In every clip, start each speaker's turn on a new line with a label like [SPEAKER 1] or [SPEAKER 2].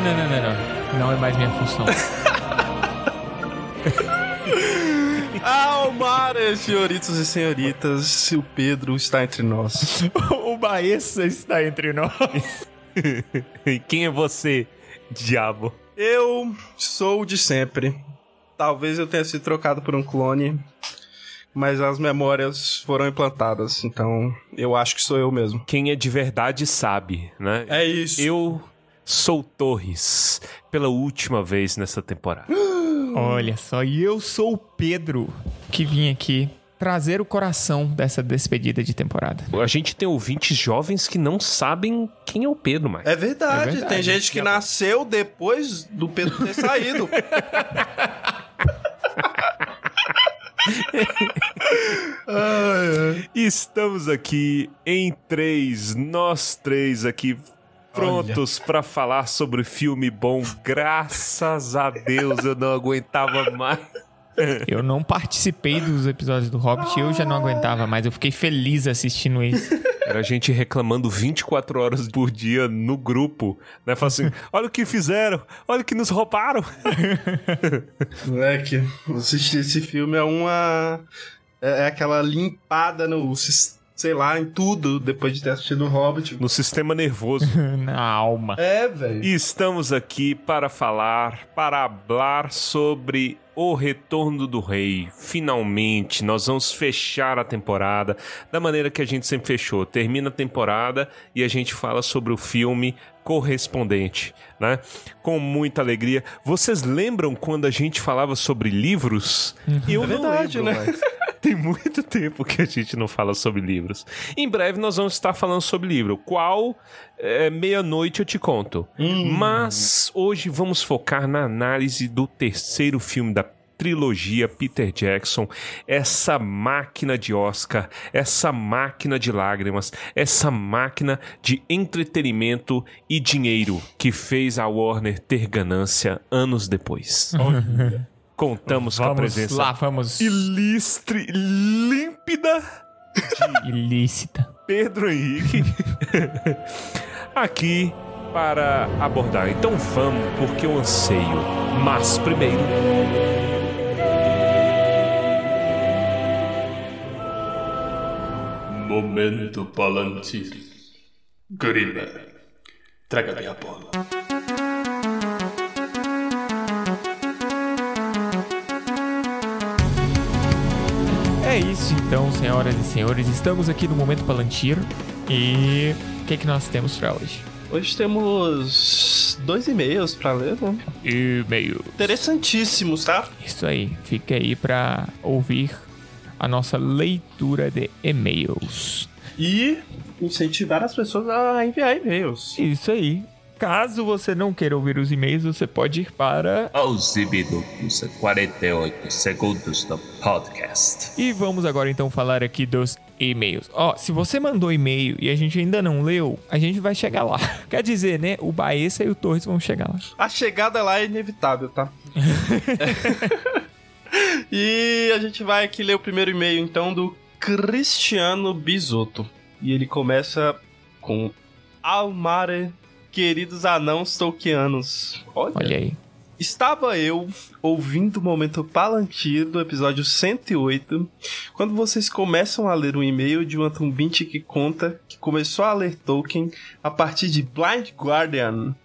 [SPEAKER 1] não, não, não, não, não. Não é mais minha função.
[SPEAKER 2] Almara, senhoritos e senhoritas, o Pedro está entre nós.
[SPEAKER 1] o Baessa está entre nós.
[SPEAKER 3] Quem é você, diabo?
[SPEAKER 2] Eu sou o de sempre. Talvez eu tenha sido trocado por um clone, mas as memórias foram implantadas, então eu acho que sou eu mesmo.
[SPEAKER 3] Quem é de verdade sabe, né?
[SPEAKER 2] É isso.
[SPEAKER 3] Eu sou Torres, pela última vez nessa temporada.
[SPEAKER 1] Olha só, e eu sou o Pedro, que vim aqui trazer o coração dessa despedida de temporada.
[SPEAKER 3] A gente tem ouvintes jovens que não sabem quem é o Pedro mais.
[SPEAKER 2] É verdade, é verdade. tem gente que nasceu depois do Pedro ter saído.
[SPEAKER 3] Estamos aqui em três, nós três aqui prontos para falar sobre filme bom. Graças a Deus eu não aguentava mais.
[SPEAKER 1] Eu não participei dos episódios do Hobbit, eu já não aguentava mais. Eu fiquei feliz assistindo isso.
[SPEAKER 3] Era a gente reclamando 24 horas por dia no grupo, né? Falando assim: olha o que fizeram, olha o que nos roubaram.
[SPEAKER 2] Moleque, assistir esse filme é uma. É, é aquela limpada no sistema sei lá, em tudo, depois de ter assistido o Hobbit.
[SPEAKER 3] No sistema nervoso.
[SPEAKER 1] Na alma.
[SPEAKER 2] É, velho.
[SPEAKER 3] E estamos aqui para falar, para falar sobre o Retorno do Rei. Finalmente, nós vamos fechar a temporada da maneira que a gente sempre fechou. Termina a temporada e a gente fala sobre o filme correspondente, né? Com muita alegria. Vocês lembram quando a gente falava sobre livros?
[SPEAKER 2] Uhum. Eu é verdade,
[SPEAKER 3] lembro, né? Tem muito tempo que a gente não fala sobre livros. Em breve nós vamos estar falando sobre livro. Qual é, meia-noite eu te conto. Hum. Mas hoje vamos focar na análise do terceiro filme da trilogia Peter Jackson, essa máquina de Oscar, essa máquina de lágrimas, essa máquina de entretenimento e dinheiro que fez a Warner ter ganância anos depois. Contamos
[SPEAKER 1] vamos
[SPEAKER 3] com a presença
[SPEAKER 1] lá, vamos.
[SPEAKER 3] ilustre, límpida,
[SPEAKER 1] ilícita.
[SPEAKER 3] Pedro Henrique, aqui para abordar. Então vamos, porque eu anseio. Mas primeiro.
[SPEAKER 4] Momento Palantir. Grima, traga-me a bola.
[SPEAKER 1] É isso então, senhoras e senhores. Estamos aqui no Momento Palantir. E o que, é que nós temos para hoje?
[SPEAKER 2] Hoje temos dois e-mails para ler, né?
[SPEAKER 1] E-mail.
[SPEAKER 2] Interessantíssimos, tá?
[SPEAKER 1] Isso aí. Fica aí para ouvir a nossa leitura de e-mails.
[SPEAKER 2] E incentivar as pessoas a enviar e-mails.
[SPEAKER 1] Isso aí. Caso você não queira ouvir os e-mails, você pode ir para.
[SPEAKER 4] Aos minutos 48 segundos do podcast.
[SPEAKER 1] E vamos agora então falar aqui dos e-mails. Ó, oh, se você mandou e-mail e a gente ainda não leu, a gente vai chegar lá. Quer dizer, né? O Baessa e o Torres vão chegar lá.
[SPEAKER 2] A chegada lá é inevitável, tá? e a gente vai aqui ler o primeiro e-mail então do Cristiano Bisotto. E ele começa com Almare queridos anãos tolkianos. Olha.
[SPEAKER 1] Olha aí.
[SPEAKER 2] Estava eu ouvindo o momento Palantir do episódio 108, quando vocês começam a ler um e-mail de uma tumbinte que conta que começou a ler Tolkien a partir de Blind Guardian.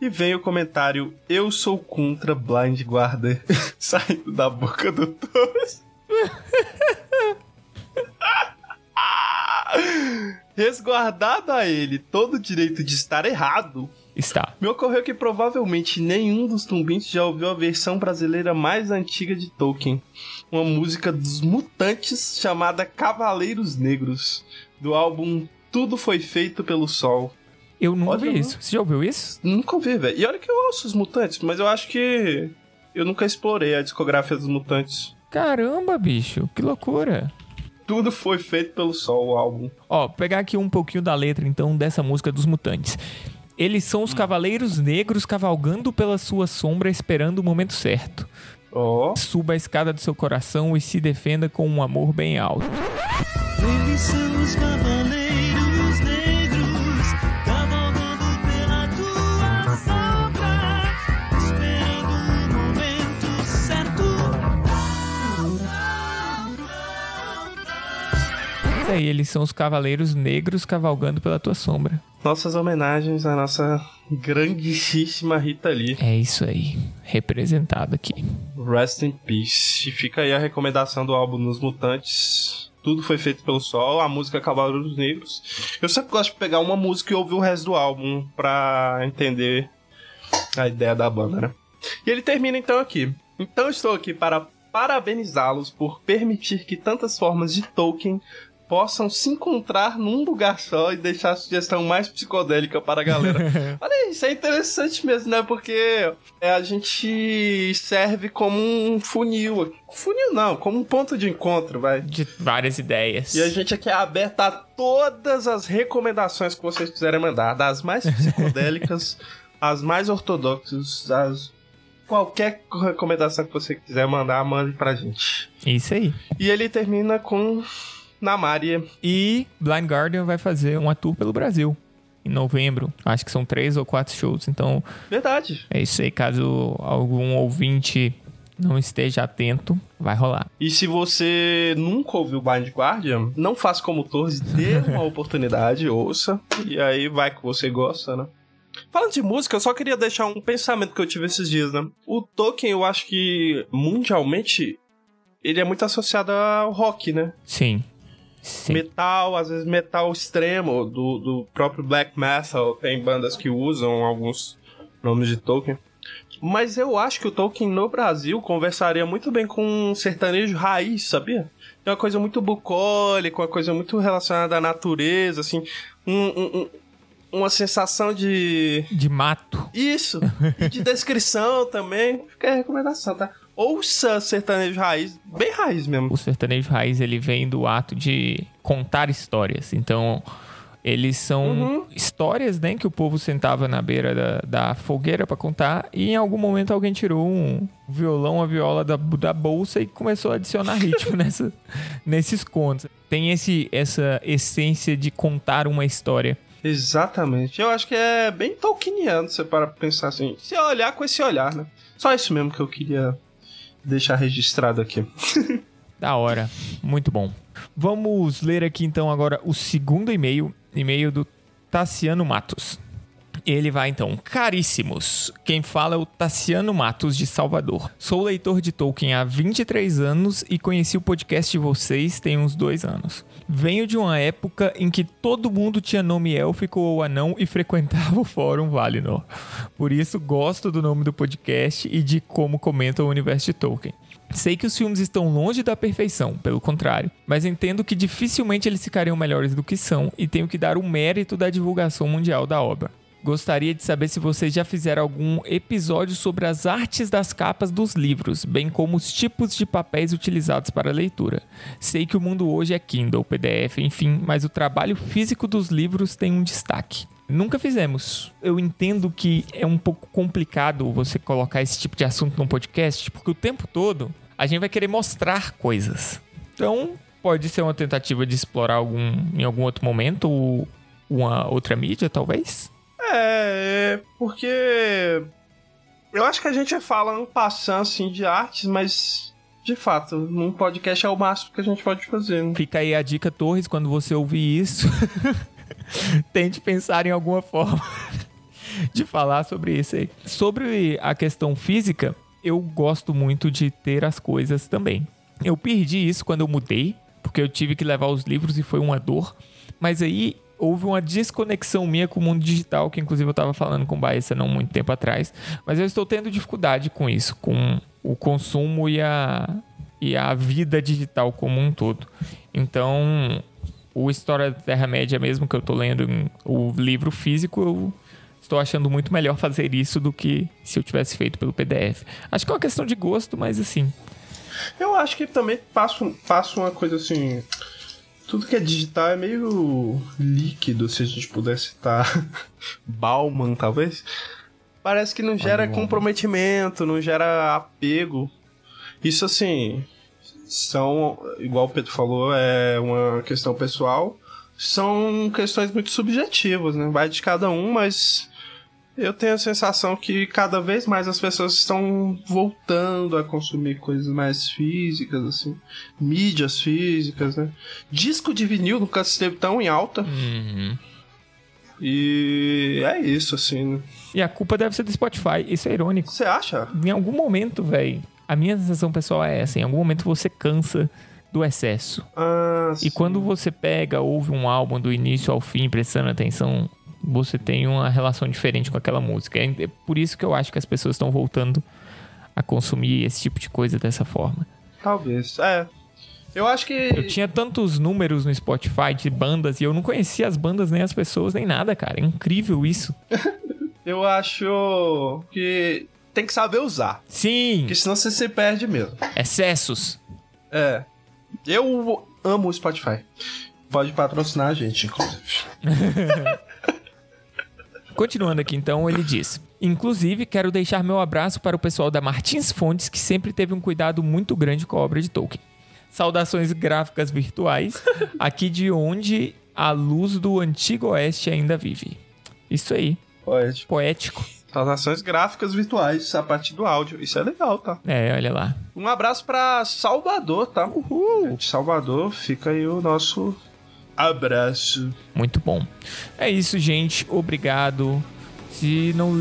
[SPEAKER 2] E vem o comentário: Eu sou contra Blind Guardian, saindo da boca do Torres. Resguardado a ele todo o direito de estar errado,
[SPEAKER 1] está.
[SPEAKER 2] Me ocorreu que provavelmente nenhum dos tumbintes já ouviu a versão brasileira mais antiga de Tolkien, uma música dos Mutantes chamada Cavaleiros Negros, do álbum Tudo Foi Feito pelo Sol.
[SPEAKER 1] Eu não ouvi isso. Você já ouviu isso?
[SPEAKER 2] Nunca ouvi, velho. E olha que eu ouço os Mutantes, mas eu acho que eu nunca explorei a discografia dos Mutantes.
[SPEAKER 1] Caramba, bicho, que loucura.
[SPEAKER 2] Tudo foi feito pelo sol, o álbum.
[SPEAKER 1] Ó, pegar aqui um pouquinho da letra, então, dessa música dos Mutantes. Eles são os cavaleiros negros cavalgando pela sua sombra, esperando o momento certo.
[SPEAKER 2] Oh.
[SPEAKER 1] Suba a escada do seu coração e se defenda com um amor bem alto. Eles são os cavaleiros Isso aí, eles são os cavaleiros negros cavalgando pela tua sombra.
[SPEAKER 2] Nossas homenagens à nossa grandíssima Rita Lee.
[SPEAKER 1] É isso aí, representado aqui.
[SPEAKER 2] Rest in Peace. E fica aí a recomendação do álbum Nos Mutantes. Tudo foi feito pelo Sol, a música Cavaleiros Negros. Eu sempre gosto de pegar uma música e ouvir o resto do álbum pra entender a ideia da banda, né? E ele termina então aqui. Então estou aqui para parabenizá-los por permitir que tantas formas de Tolkien possam se encontrar num lugar só e deixar a sugestão mais psicodélica para a galera. Olha, isso é interessante mesmo, né? Porque é, a gente serve como um funil. Funil não, como um ponto de encontro, vai.
[SPEAKER 1] De várias ideias.
[SPEAKER 2] E a gente aqui é aberto a todas as recomendações que vocês quiserem mandar, das mais psicodélicas, as mais ortodoxas, as qualquer recomendação que você quiser mandar, mande pra gente.
[SPEAKER 1] Isso aí.
[SPEAKER 2] E ele termina com Namária.
[SPEAKER 1] E Blind Guardian vai fazer uma tour pelo Brasil. Em novembro. Acho que são três ou quatro shows. Então,
[SPEAKER 2] Verdade.
[SPEAKER 1] é isso aí. Caso algum ouvinte não esteja atento, vai rolar.
[SPEAKER 2] E se você nunca ouviu Blind Guardian, não faça como Torres, dê uma oportunidade, ouça, e aí vai que você gosta, né? Falando de música, eu só queria deixar um pensamento que eu tive esses dias, né? O Tolkien, eu acho que mundialmente ele é muito associado ao rock, né?
[SPEAKER 1] Sim. Sim.
[SPEAKER 2] Metal, às vezes metal extremo, do, do próprio black metal, tem bandas que usam alguns nomes de Tolkien. Mas eu acho que o Tolkien no Brasil conversaria muito bem com um sertanejo raiz, sabia? É uma coisa muito bucólica, uma coisa muito relacionada à natureza, assim, um- um- um- uma sensação de.
[SPEAKER 1] De mato.
[SPEAKER 2] Isso! E de descrição também. Fica a recomendação, tá? Ouça sertanejo raiz, bem raiz mesmo.
[SPEAKER 1] O sertanejo raiz, ele vem do ato de contar histórias. Então, eles são
[SPEAKER 2] Uhum.
[SPEAKER 1] histórias, né? Que o povo sentava na beira da, da fogueira pra contar. E em algum momento alguém tirou um violão, a viola da, da bolsa e começou a adicionar ritmo nessa, nesses contos. Tem esse, essa essência de contar uma história.
[SPEAKER 2] Exatamente. Eu acho que é bem tolkieniano você para pensar assim. Se olhar com esse olhar, né? Só isso mesmo que eu queria deixar registrado aqui.
[SPEAKER 1] Da hora. Muito bom. Vamos ler aqui então agora o segundo e-mail. E-mail do Tassiano Matos. Ele vai então, caríssimos. Quem fala é o Tassiano Matos de Salvador. Sou leitor de Tolkien há 23 anos e conheci o podcast de vocês tem uns dois anos. Venho de uma época em que todo mundo tinha nome élfico ou anão e frequentava o fórum Valinor. Por isso gosto do nome do podcast e de como comentam o universo de Tolkien. Sei que os filmes estão longe da perfeição, pelo contrário, mas entendo que dificilmente eles ficariam melhores do que são e tenho que dar o mérito da divulgação mundial da obra. Gostaria de saber se vocês já fizeram algum episódio sobre as artes das capas dos livros, bem como os tipos de papéis utilizados para a leitura. Sei que o mundo hoje é Kindle, PDF, enfim, mas o trabalho físico dos livros tem um destaque. Nunca fizemos. Eu entendo que é um pouco complicado você colocar esse tipo de assunto num podcast, porque o tempo todo a gente vai querer mostrar coisas. Então, pode ser uma tentativa de explorar algum em algum outro momento ou uma outra mídia, talvez.
[SPEAKER 2] É, porque eu acho que a gente fala um passando assim de artes, mas de fato, num podcast é o máximo que a gente pode fazer. Né?
[SPEAKER 1] Fica aí a dica, Torres, quando você ouvir isso, tente pensar em alguma forma de falar sobre isso aí. Sobre a questão física, eu gosto muito de ter as coisas também. Eu perdi isso quando eu mudei, porque eu tive que levar os livros e foi uma dor. Mas aí houve uma desconexão minha com o mundo digital, que inclusive eu estava falando com o Baessa não muito tempo atrás. Mas eu estou tendo dificuldade com isso, com o consumo e a, e a vida digital como um todo. Então, o História da Terra-média mesmo que eu tô lendo, o livro físico, eu estou achando muito melhor fazer isso do que se eu tivesse feito pelo PDF. Acho que é uma questão de gosto, mas assim,
[SPEAKER 2] Eu acho que também passo, passo uma coisa assim. Tudo que é digital é meio líquido, se a gente pudesse citar Bauman, talvez. Parece que não gera comprometimento, não gera apego. Isso assim, são, igual o Pedro falou, é uma questão pessoal. São questões muito subjetivas, né? Vai de cada um, mas Eu tenho a sensação que cada vez mais as pessoas estão voltando a consumir coisas mais físicas, assim. Mídias físicas, né? Disco de vinil nunca esteve tão em alta.
[SPEAKER 1] Uhum.
[SPEAKER 2] E é isso, assim. né?
[SPEAKER 1] E a culpa deve ser do Spotify. Isso é irônico.
[SPEAKER 2] Você acha?
[SPEAKER 1] Em algum momento, velho, a minha sensação pessoal é essa. Em algum momento você cansa do excesso.
[SPEAKER 2] Ah,
[SPEAKER 1] E quando você pega, ouve um álbum do início ao fim, prestando atenção, você tem uma relação diferente com aquela música. É é por isso que eu acho que as pessoas estão voltando a consumir esse tipo de coisa dessa forma.
[SPEAKER 2] Talvez. É. Eu acho que.
[SPEAKER 1] Eu tinha tantos números no Spotify de bandas e eu não conhecia as bandas, nem as pessoas, nem nada, cara. É incrível isso.
[SPEAKER 2] Eu acho que tem que saber usar.
[SPEAKER 1] Sim,
[SPEAKER 2] Porque senão você se perde mesmo.
[SPEAKER 1] excessos.
[SPEAKER 2] É. Eu amo o Spotify. Pode patrocinar a gente, inclusive.
[SPEAKER 1] Continuando aqui então, ele diz: Inclusive, quero deixar meu abraço para o pessoal da Martins Fontes, que sempre teve um cuidado muito grande com a obra de Tolkien. Saudações gráficas virtuais, aqui de onde a luz do antigo oeste ainda vive. Isso aí,
[SPEAKER 2] Pode.
[SPEAKER 1] poético.
[SPEAKER 2] Saudações gráficas virtuais a partir do áudio. Isso é legal, tá?
[SPEAKER 1] É, olha lá.
[SPEAKER 2] Um abraço pra Salvador, tá?
[SPEAKER 1] Uhul!
[SPEAKER 2] De Salvador, fica aí o nosso abraço.
[SPEAKER 1] Muito bom. É isso, gente. Obrigado. Se não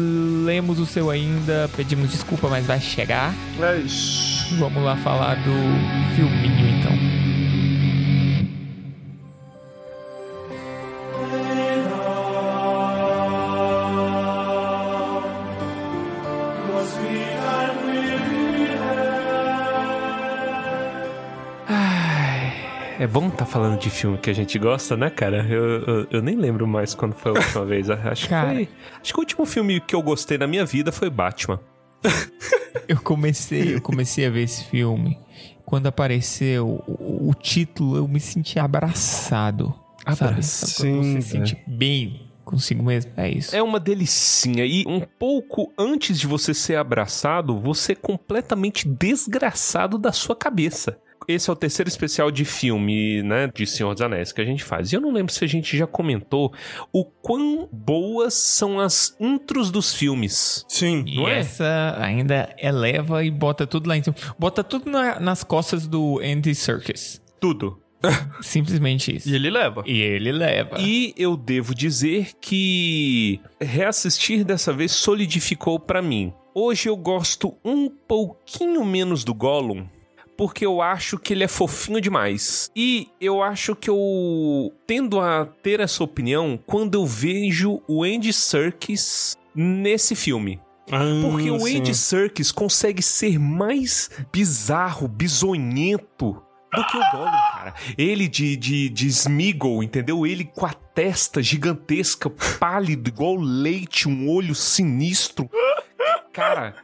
[SPEAKER 1] lemos o seu ainda, pedimos desculpa, mas vai chegar.
[SPEAKER 2] É isso.
[SPEAKER 1] Vamos lá falar do filminho
[SPEAKER 3] É bom tá falando de filme que a gente gosta, né, cara? Eu, eu, eu nem lembro mais quando foi a última vez. Acho
[SPEAKER 1] Cara.
[SPEAKER 3] que foi. Acho que o último filme que eu gostei na minha vida foi Batman.
[SPEAKER 1] Eu comecei, eu comecei a ver esse filme. Quando apareceu o, o título, eu me senti abraçado.
[SPEAKER 3] Abraçado.
[SPEAKER 2] Sim,
[SPEAKER 1] você se sente bem consigo mesmo? É isso.
[SPEAKER 3] É uma delicinha. E um pouco antes de você ser abraçado, você é completamente desgraçado da sua cabeça. Esse é o terceiro especial de filme, né, de Senhor dos Anéis que a gente faz. E eu não lembro se a gente já comentou o quão boas são as intros dos filmes.
[SPEAKER 2] Sim.
[SPEAKER 1] E
[SPEAKER 3] não é?
[SPEAKER 1] essa ainda eleva e bota tudo lá em cima. Bota tudo na- nas costas do Andy Serkis.
[SPEAKER 3] Tudo.
[SPEAKER 1] Simplesmente isso.
[SPEAKER 2] E ele leva.
[SPEAKER 1] E ele leva.
[SPEAKER 3] E eu devo dizer que reassistir dessa vez solidificou pra mim. Hoje eu gosto um pouquinho menos do Gollum, porque eu acho que ele é fofinho demais. E eu acho que eu tendo a ter essa opinião quando eu vejo o Andy Serkis nesse filme. Porque o Andy Serkis consegue ser mais bizarro, bizonhento do que o Gollum, cara. Ele de, de, de Smeagol, entendeu? Ele com a testa gigantesca, pálido, igual leite, um olho sinistro. Cara,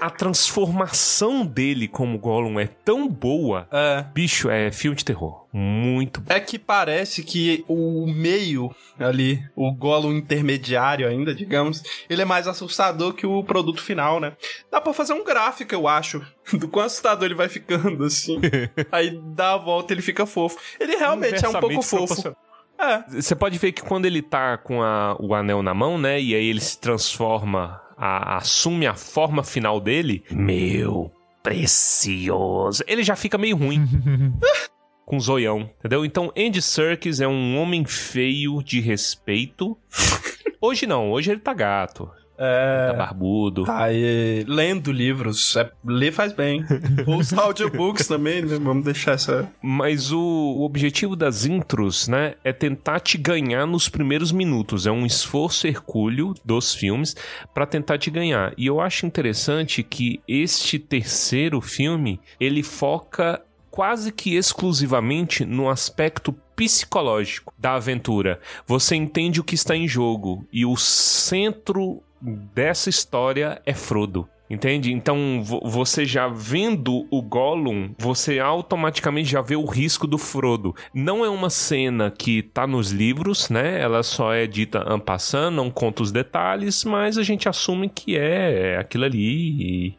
[SPEAKER 3] a transformação dele como Gollum é tão boa.
[SPEAKER 2] É.
[SPEAKER 3] Bicho, é filme de terror. Muito bom.
[SPEAKER 2] É que parece que o meio ali, o golo intermediário ainda, digamos, ele é mais assustador que o produto final, né? Dá pra fazer um gráfico, eu acho, do quão assustador ele vai ficando, assim. Aí dá a volta e ele fica fofo. Ele realmente é um pouco fofo. É.
[SPEAKER 3] Você pode ver que quando ele tá com a- o anel na mão, né? E aí ele se transforma, a- assume a forma final dele. Meu precioso. Ele já fica meio ruim. com zoião, entendeu? Então, Andy Serkis é um homem feio de respeito. Hoje não, hoje ele tá gato.
[SPEAKER 2] É.
[SPEAKER 3] Tá barbudo.
[SPEAKER 2] Tá aí, lendo livros. É, ler faz bem. Os audiobooks também, né? Vamos deixar essa.
[SPEAKER 3] Mas o, o objetivo das intros, né, é tentar te ganhar nos primeiros minutos. É um esforço hercúleo dos filmes pra tentar te ganhar. E eu acho interessante que este terceiro filme, ele foca quase que exclusivamente no aspecto psicológico da aventura. Você entende o que está em jogo e o centro dessa história é Frodo. Entende? Então, vo- você já vendo o Gollum, você automaticamente já vê o risco do Frodo. Não é uma cena que tá nos livros, né? Ela só é dita en passant, não conta os detalhes, mas a gente assume que é aquilo ali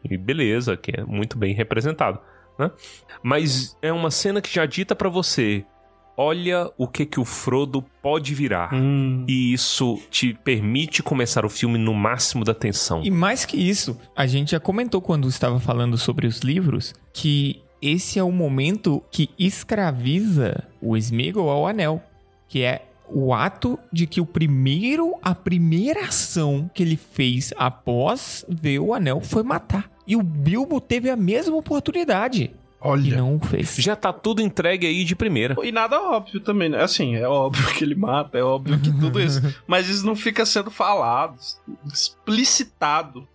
[SPEAKER 3] e, e beleza, que é muito bem representado, né? Mas é uma cena que já dita pra você, olha o que que o Frodo pode virar.
[SPEAKER 2] Hum.
[SPEAKER 3] E isso te permite começar o filme no máximo da tensão.
[SPEAKER 1] E mais que isso, a gente já comentou quando estava falando sobre os livros que esse é o momento que escraviza o Sméagol ao anel, que é o ato de que o primeiro, a primeira ação que ele fez após ver o anel foi matar. E o Bilbo teve a mesma oportunidade e
[SPEAKER 2] Olha.
[SPEAKER 1] não o fez.
[SPEAKER 3] Já tá tudo entregue aí de primeira.
[SPEAKER 2] E nada óbvio também, né? Assim, é óbvio que ele mata, é óbvio que tudo isso. Mas isso não fica sendo falado, explicitado.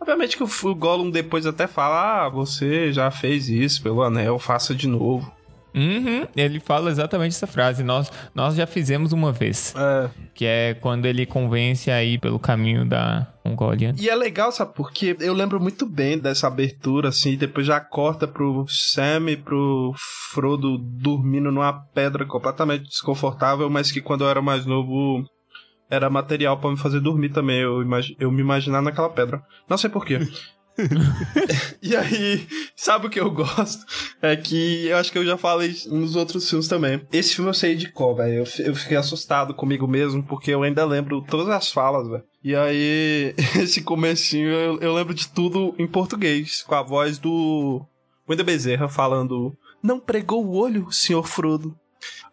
[SPEAKER 2] Obviamente que o o Gollum depois até fala: Ah, você já fez isso pelo anel, faça de novo.
[SPEAKER 1] Uhum, ele fala exatamente essa frase. Nós, nós já fizemos uma vez.
[SPEAKER 2] É.
[SPEAKER 1] Que é quando ele convence aí pelo caminho da Mongólia.
[SPEAKER 2] E é legal, sabe? Porque eu lembro muito bem dessa abertura, assim, depois já corta pro Sam e pro Frodo dormindo numa pedra completamente desconfortável, mas que quando eu era mais novo era material pra me fazer dormir também. Eu, imagi- eu me imaginar naquela pedra. Não sei porquê. e aí, sabe o que eu gosto? É que eu acho que eu já falei nos outros filmes também. Esse filme eu sei de cor, velho. Eu, eu fiquei assustado comigo mesmo, porque eu ainda lembro todas as falas, velho. E aí, esse comecinho, eu, eu lembro de tudo em português, com a voz do Wendel Bezerra falando: Não pregou o olho, senhor Frodo.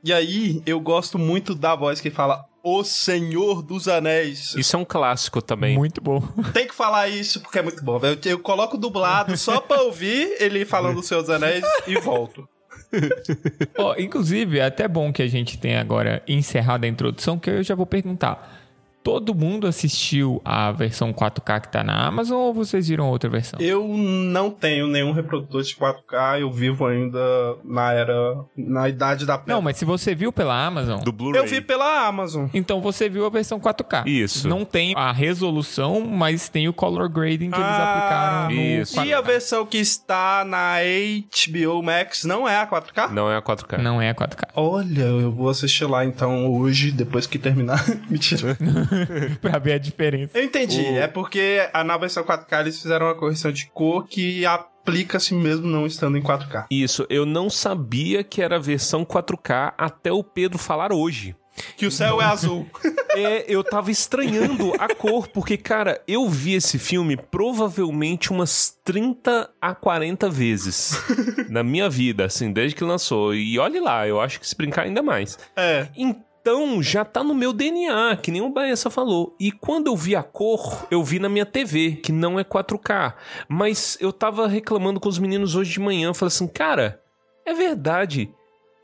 [SPEAKER 2] E aí, eu gosto muito da voz que fala: O Senhor dos Anéis.
[SPEAKER 3] Isso é um clássico também.
[SPEAKER 1] Muito bom.
[SPEAKER 2] Tem que falar isso porque é muito bom. Eu, eu coloco dublado só pra ouvir ele falando dos seus anéis e volto.
[SPEAKER 1] Ó, inclusive, é até bom que a gente tenha agora encerrado a introdução, que eu já vou perguntar. Todo mundo assistiu a versão 4K que tá na Amazon ou vocês viram outra versão?
[SPEAKER 2] Eu não tenho nenhum reprodutor de 4K, eu vivo ainda na era. na idade da pedra.
[SPEAKER 1] Não, mas se você viu pela Amazon,
[SPEAKER 3] Do Blu-ray.
[SPEAKER 2] Eu vi pela Amazon.
[SPEAKER 1] então você viu a versão 4K.
[SPEAKER 3] Isso.
[SPEAKER 1] Não tem a resolução, mas tem o color grading que eles
[SPEAKER 2] Ah,
[SPEAKER 1] aplicaram no
[SPEAKER 3] isso.
[SPEAKER 2] E a
[SPEAKER 1] 4K.
[SPEAKER 2] versão que está na HBO Max não é a 4K?
[SPEAKER 3] Não é a 4K.
[SPEAKER 1] Não é a 4K.
[SPEAKER 2] Olha, eu vou assistir lá então hoje, depois que terminar. Mentira.
[SPEAKER 1] pra ver a diferença.
[SPEAKER 2] Eu entendi.
[SPEAKER 3] O-
[SPEAKER 2] É porque a, na versão 4K eles fizeram uma correção de cor que aplica-se mesmo não estando em 4K.
[SPEAKER 3] Isso, eu não sabia que era a versão 4K até o Pedro falar hoje.
[SPEAKER 2] Que o céu é azul.
[SPEAKER 3] É, eu tava estranhando a cor, porque, cara, eu vi esse filme provavelmente umas 30 a 40 vezes na minha vida, assim, desde que lançou. E olhe lá, eu acho que se brincar ainda mais.
[SPEAKER 2] É.
[SPEAKER 3] Então, já tá no meu DNA, que nem o Baessa falou. E quando eu vi a cor, eu vi na minha TV, que não é 4K. Mas eu tava reclamando com os meninos hoje de manhã, falei assim, cara, é verdade.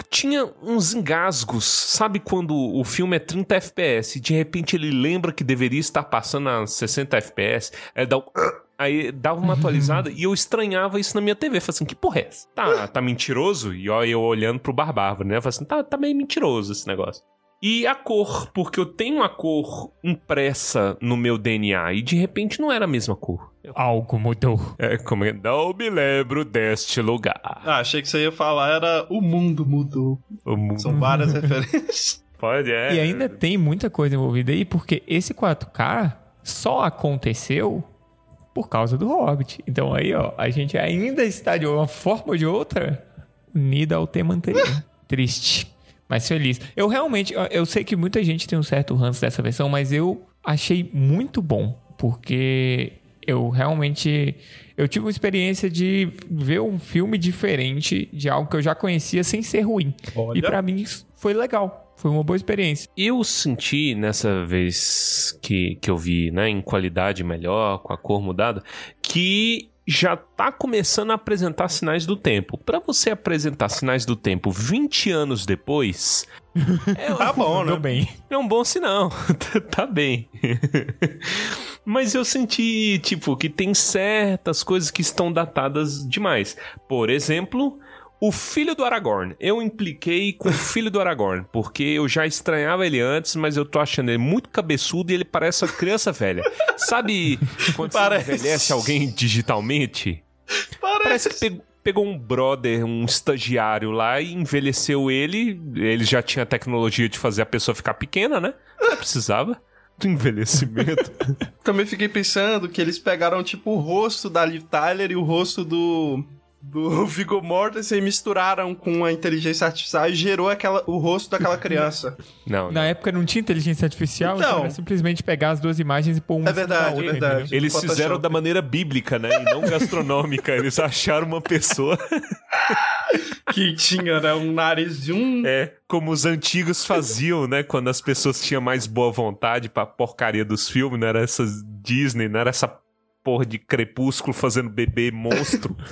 [SPEAKER 3] Tinha uns engasgos, sabe quando o filme é 30 FPS e de repente ele lembra que deveria estar passando a 60 FPS, aí dá um... Aí dava uma atualizada e eu estranhava isso na minha TV. Falei assim, que porra é essa? Tá, tá mentiroso? E ó, eu olhando pro Barbárvore, né? Falei assim, tá, tá meio mentiroso esse negócio. E a cor, porque eu tenho a cor impressa no meu DNA e de repente não era a mesma cor.
[SPEAKER 1] Algo mudou.
[SPEAKER 3] É como é, não me lembro deste lugar.
[SPEAKER 2] Ah, achei que você ia falar era o mundo mudou.
[SPEAKER 3] O mundo
[SPEAKER 2] São várias referências.
[SPEAKER 3] pode, é.
[SPEAKER 1] E ainda tem muita coisa envolvida aí, porque esse 4K só aconteceu por causa do Hobbit. Então aí, ó, a gente ainda está de uma forma ou de outra unida ao tema anterior. Triste, mas feliz. Eu realmente, eu- sei que muita gente tem um certo ranço dessa versão, mas eu achei muito bom, porque eu realmente eu tive uma experiência de ver um filme diferente de algo que eu já conhecia sem ser ruim.
[SPEAKER 2] Olha.
[SPEAKER 1] E pra mim foi legal. Foi uma boa experiência.
[SPEAKER 3] Eu senti nessa vez que, que eu vi, né, em qualidade melhor, com a cor mudada, que já tá começando a apresentar sinais do tempo. Pra você apresentar sinais do tempo 20 anos depois,
[SPEAKER 2] Tá bom, né?
[SPEAKER 1] bem.
[SPEAKER 3] é um bom sinal. tá bem. Mas eu senti, tipo, que tem certas coisas que estão datadas demais. Por exemplo, o filho do Aragorn. Eu impliquei com o filho do Aragorn, porque eu já estranhava ele antes, mas eu tô achando ele muito cabeçudo e ele parece uma criança velha. Sabe quando
[SPEAKER 2] Parece.
[SPEAKER 3] você envelhece alguém digitalmente? Parece que pegou, pegou um brother, um estagiário lá e envelheceu ele. Ele já tinha a tecnologia de fazer a pessoa ficar pequena, né? Não precisava do envelhecimento.
[SPEAKER 2] Também fiquei pensando que eles pegaram, tipo, o rosto da Liv Tyler e o rosto do do Viggo Mortensen e misturaram com a inteligência artificial e gerou aquela, o rosto daquela criança.
[SPEAKER 3] Não,
[SPEAKER 1] Na época não tinha inteligência artificial, então,
[SPEAKER 2] Então.
[SPEAKER 1] era simplesmente pegar as duas imagens e pôr uma
[SPEAKER 2] É verdade,
[SPEAKER 1] outra,
[SPEAKER 2] é verdade.
[SPEAKER 1] entendeu?
[SPEAKER 3] Eles
[SPEAKER 2] Photoshop.
[SPEAKER 3] fizeram da maneira bíblica, né? E não gastronômica. Eles acharam uma pessoa,
[SPEAKER 2] que tinha, né, um nariz de um...
[SPEAKER 3] é, como os antigos faziam, né? Quando as pessoas tinham mais boa vontade pra porcaria dos filmes, não era essas Disney, não era essa porra de crepúsculo fazendo bebê monstro.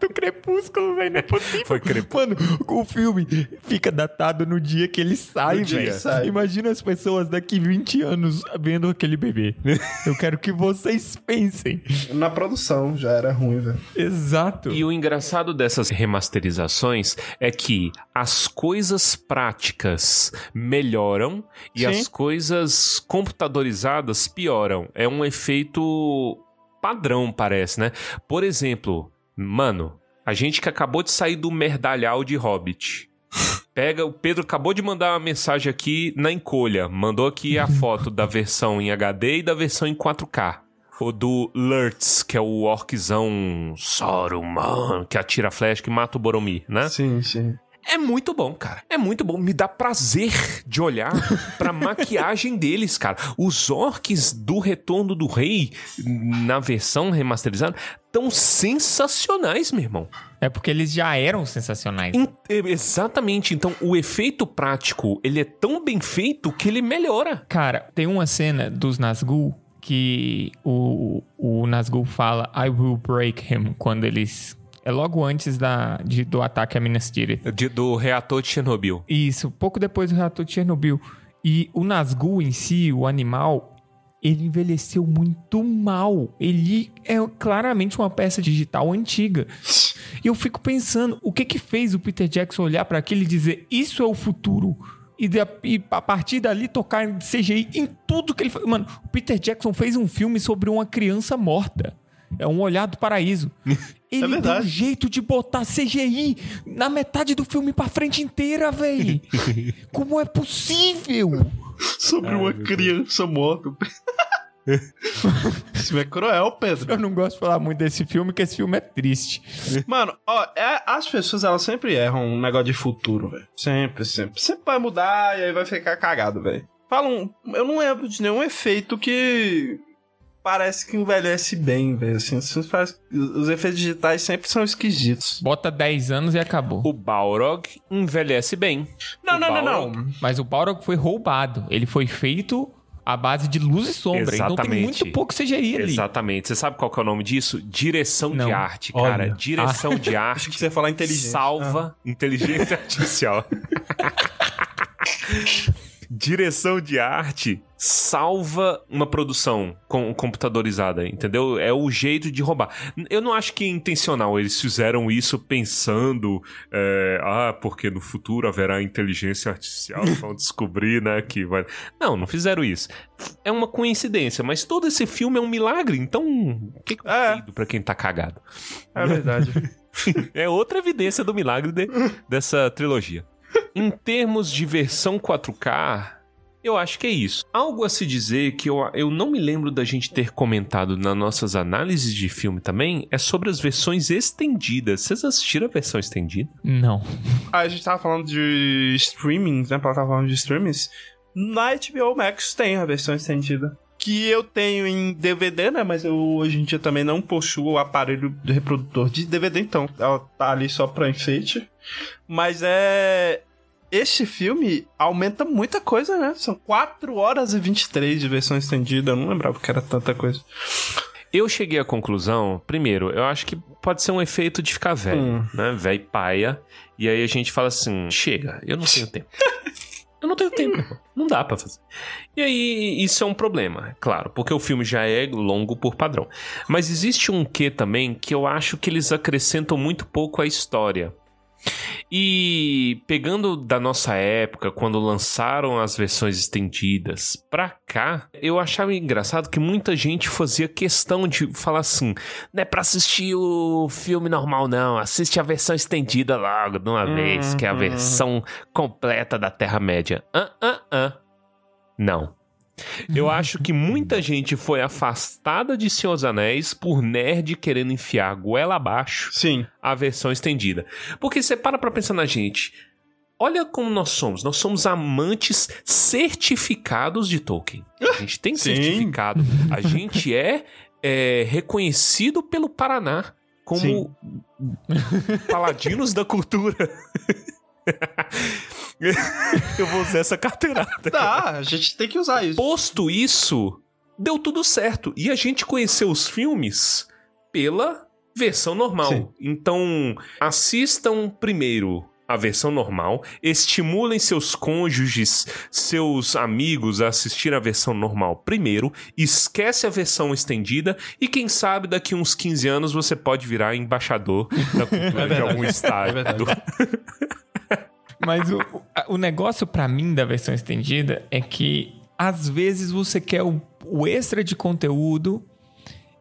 [SPEAKER 1] Do Crepúsculo, velho, não é possível.
[SPEAKER 3] Foi Crepúsculo.
[SPEAKER 1] Mano, o filme fica datado no dia que ele sai, velho. Imagina as pessoas daqui 20 anos vendo aquele bebê. Eu quero que vocês pensem.
[SPEAKER 2] Na produção já era ruim, velho.
[SPEAKER 1] Exato.
[SPEAKER 3] E o engraçado dessas remasterizações é que as coisas práticas melhoram e
[SPEAKER 2] Sim.
[SPEAKER 3] as coisas computadorizadas pioram. É um efeito padrão, parece, né? Por exemplo, mano, a gente que acabou de sair do merdalhau de Hobbit. Pega, o Pedro acabou de mandar uma mensagem aqui na encolha. Mandou aqui a foto da versão em HD e da versão em 4K. O do Lurtz, que é o orczão Saruman, que atira flecha, que mata o Boromir, né?
[SPEAKER 2] Sim, sim.
[SPEAKER 3] É muito bom, cara. É muito bom. Me dá prazer de olhar pra maquiagem deles, cara. Os orcs do Retorno do Rei, na versão remasterizada, tão sensacionais, meu irmão.
[SPEAKER 1] É porque eles já eram sensacionais.
[SPEAKER 3] In- exatamente. Então, o efeito prático, ele é tão bem feito que ele melhora.
[SPEAKER 1] Cara, tem uma cena dos Nazgûl que o, o Nazgûl fala I will break him quando eles... É logo antes da, de- do ataque a Minas Tirith.
[SPEAKER 3] De- do reator de Chernobyl.
[SPEAKER 1] Isso, pouco depois do reator de Chernobyl. E o Nazgûl em si, o animal, ele envelheceu muito mal. Ele é claramente uma peça digital antiga. E eu fico pensando, o que que fez o Peter Jackson olhar para aquilo e dizer, isso é o futuro? E, de- e a partir dali tocar em CGI em tudo que ele faz. Mano, o Peter Jackson fez um filme sobre uma criança morta. É um olhar do paraíso. Ele deu um jeito de botar CGI na metade do filme pra frente inteira, véi. Como é possível?
[SPEAKER 2] Sobre uma criança morta. Isso é cruel, Pedro.
[SPEAKER 1] Eu não gosto de falar muito desse filme, porque esse filme é triste.
[SPEAKER 2] Mano, ó, é- as pessoas elas sempre erram um negócio de futuro, velho. Sempre, sempre. Sempre vai mudar e aí vai ficar cagado, velho. Falam, eu não lembro de nenhum efeito que parece que envelhece bem, velho. Assim, os efeitos digitais sempre são esquisitos.
[SPEAKER 1] Bota 10 anos e acabou.
[SPEAKER 3] O Balrog envelhece bem.
[SPEAKER 2] Não,
[SPEAKER 3] O
[SPEAKER 2] não, não,
[SPEAKER 3] Balrog-
[SPEAKER 2] não.
[SPEAKER 1] Mas o Balrog foi roubado. Ele foi feito à base de luz e sombra. Então tem
[SPEAKER 3] Exatamente.
[SPEAKER 1] muito pouco CGI ali.
[SPEAKER 3] Exatamente. Você sabe qual que é o nome disso? Direção de
[SPEAKER 1] Não.
[SPEAKER 3] arte, cara.
[SPEAKER 2] Olha.
[SPEAKER 3] Direção de arte.
[SPEAKER 2] Acho que você ia falar inteligente.
[SPEAKER 3] Salva inteligência artificial. Direção de arte salva uma produção com, computadorizada, entendeu? É o jeito de roubar. Eu não acho que é intencional. Eles fizeram isso pensando, é, ah, porque no futuro haverá inteligência artificial, vão descobrir, né, que vai. Não, não fizeram isso. É uma coincidência, mas todo esse filme é um milagre. Então, o que, que eu
[SPEAKER 2] É.
[SPEAKER 3] pra quem tá cagado?
[SPEAKER 2] É verdade.
[SPEAKER 3] É outra evidência do milagre de- dessa trilogia. Em termos de versão 4K, eu acho que é isso. Algo a se dizer que eu, eu não me lembro da gente ter comentado nas nossas análises de filme também é sobre as versões estendidas. Vocês assistiram a versão estendida?
[SPEAKER 1] Não.
[SPEAKER 2] a gente tava falando de streaming, né? Plataforma de streamings. Na HBO Max tem a versão estendida. Que eu tenho em DVD, né? Mas eu hoje em dia também não possuo o aparelho de reprodutor de DVD, então ela tá ali só pra enfeite. Mas é. Este filme aumenta muita coisa, né? São 4 horas e 23 de versão estendida. Eu não lembrava que era tanta coisa.
[SPEAKER 3] Eu cheguei à conclusão, primeiro, eu acho que pode ser um efeito de ficar velho,
[SPEAKER 2] Hum.
[SPEAKER 3] né? Velho paia. E aí a gente fala assim: chega, eu não tenho tempo. Eu não tenho tempo, não dá pra fazer. E aí, isso é um problema, claro, porque o filme já é longo por padrão. Mas existe um quê também que eu acho que eles acrescentam muito pouco à história. E pegando da nossa época, quando lançaram as versões estendidas pra cá, eu achava engraçado que muita gente fazia questão de falar assim: não é pra assistir o filme normal, não, assiste a versão estendida logo de uma vez, que é a
[SPEAKER 2] uhum.
[SPEAKER 3] versão completa da Terra-média. Ah, ah, ah. Não. Eu acho que muita gente foi afastada de Senhor dos Anéis por nerd querendo enfiar goela abaixo
[SPEAKER 2] Sim.
[SPEAKER 3] a versão estendida. Porque você para pra pensar na gente. Olha como nós somos. Nós somos amantes certificados de Tolkien. A gente tem
[SPEAKER 2] Sim.
[SPEAKER 3] certificado. A gente é, é, reconhecido pelo Paraná como paladinos da cultura. Eu vou usar essa carteirada.
[SPEAKER 2] Tá, a gente tem que usar isso.
[SPEAKER 3] Posto isso, deu tudo certo. E a gente conheceu os filmes pela versão normal.
[SPEAKER 2] Sim.
[SPEAKER 3] Então, assistam primeiro a versão normal, estimulem seus cônjuges, seus amigos a assistir a versão normal primeiro, esquece a versão estendida e quem sabe daqui uns 15 anos você pode virar embaixador da cultura de algum estado.
[SPEAKER 2] É.
[SPEAKER 1] Mas o, o- negócio pra mim da versão estendida é que às vezes você quer o, o extra de conteúdo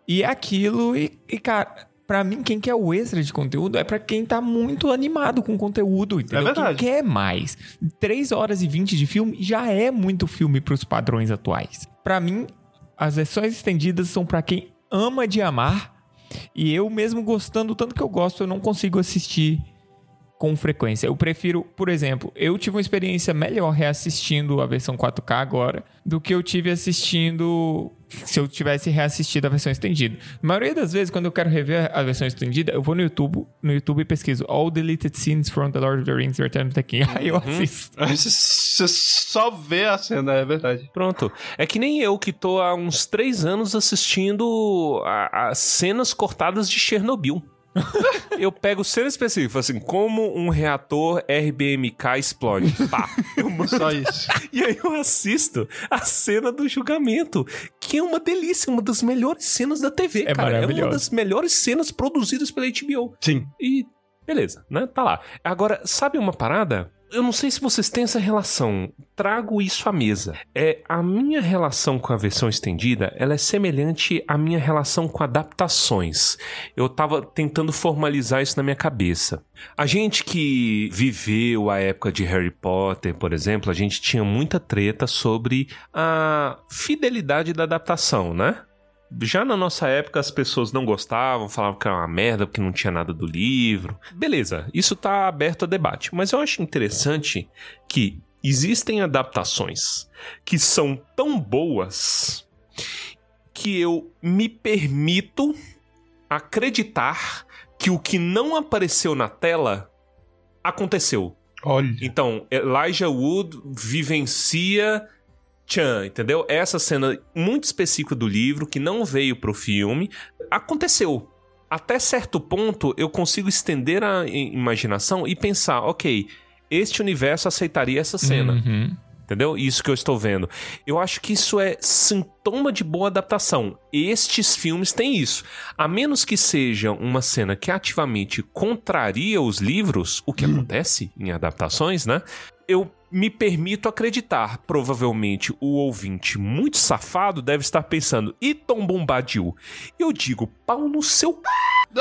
[SPEAKER 1] e é aquilo e, e cara, pra mim quem quer o extra de conteúdo é pra quem tá muito animado com o conteúdo, entendeu?
[SPEAKER 2] verdade.
[SPEAKER 1] Quem quer mais. 3 horas e 20 de filme já é muito filme pros padrões atuais. Pra mim, as versões estendidas são pra quem ama de amar e eu mesmo gostando tanto que eu gosto, eu não consigo assistir com frequência. Eu prefiro, por exemplo, eu tive uma experiência melhor reassistindo a versão 4K agora do que eu tive assistindo se eu tivesse reassistido a versão estendida. Na maioria das vezes, quando eu quero rever a versão estendida, eu vou no YouTube, no YouTube e pesquiso All Deleted Scenes from The Lord of the Rings Return of the King. Aí eu assisto.
[SPEAKER 2] Aí Você só vê a cena, é verdade.
[SPEAKER 3] Pronto. É que nem eu que tô há uns três anos assistindo as cenas cortadas de Chernobyl. eu pego cena específica, assim, como um reator RBMK explode. Pá. Eu mando
[SPEAKER 2] Só isso.
[SPEAKER 3] E aí eu assisto a cena do julgamento, que é uma delícia, uma das melhores cenas da TV,
[SPEAKER 1] É
[SPEAKER 3] cara. É uma das melhores cenas produzidas pela HBO.
[SPEAKER 2] Sim.
[SPEAKER 3] E beleza, né? Tá lá. Agora, sabe uma parada? Eu não sei se vocês têm essa relação. Trago isso à mesa. É a minha relação com a versão estendida, ela é semelhante à minha relação com adaptações. Eu tava tentando formalizar isso na minha cabeça. A gente que viveu a época de Harry Potter, por exemplo, a gente tinha muita treta sobre a fidelidade da adaptação, né? Já na nossa época as pessoas não gostavam, falavam que era uma merda porque não tinha nada do livro. Beleza, isso tá aberto a debate. Mas eu acho interessante que existem adaptações que são tão boas que eu me permito acreditar que o que não apareceu na tela aconteceu.
[SPEAKER 2] Olha.
[SPEAKER 3] Então, Elijah Wood vivencia Chan, entendeu? Essa cena muito específica do livro, que não veio pro filme, aconteceu. Até certo ponto, eu consigo estender a imaginação e pensar, ok, este universo aceitaria essa cena.
[SPEAKER 1] Uhum.
[SPEAKER 3] Entendeu? Isso que eu estou vendo. Eu acho que isso é sintoma de boa adaptação. Estes filmes têm isso. A menos que seja uma cena que ativamente contraria os livros, o que acontece em adaptações, né? Eu me permito acreditar. Provavelmente o ouvinte muito safado deve estar pensando, e Tom Bombadil? Eu digo, pau no seu.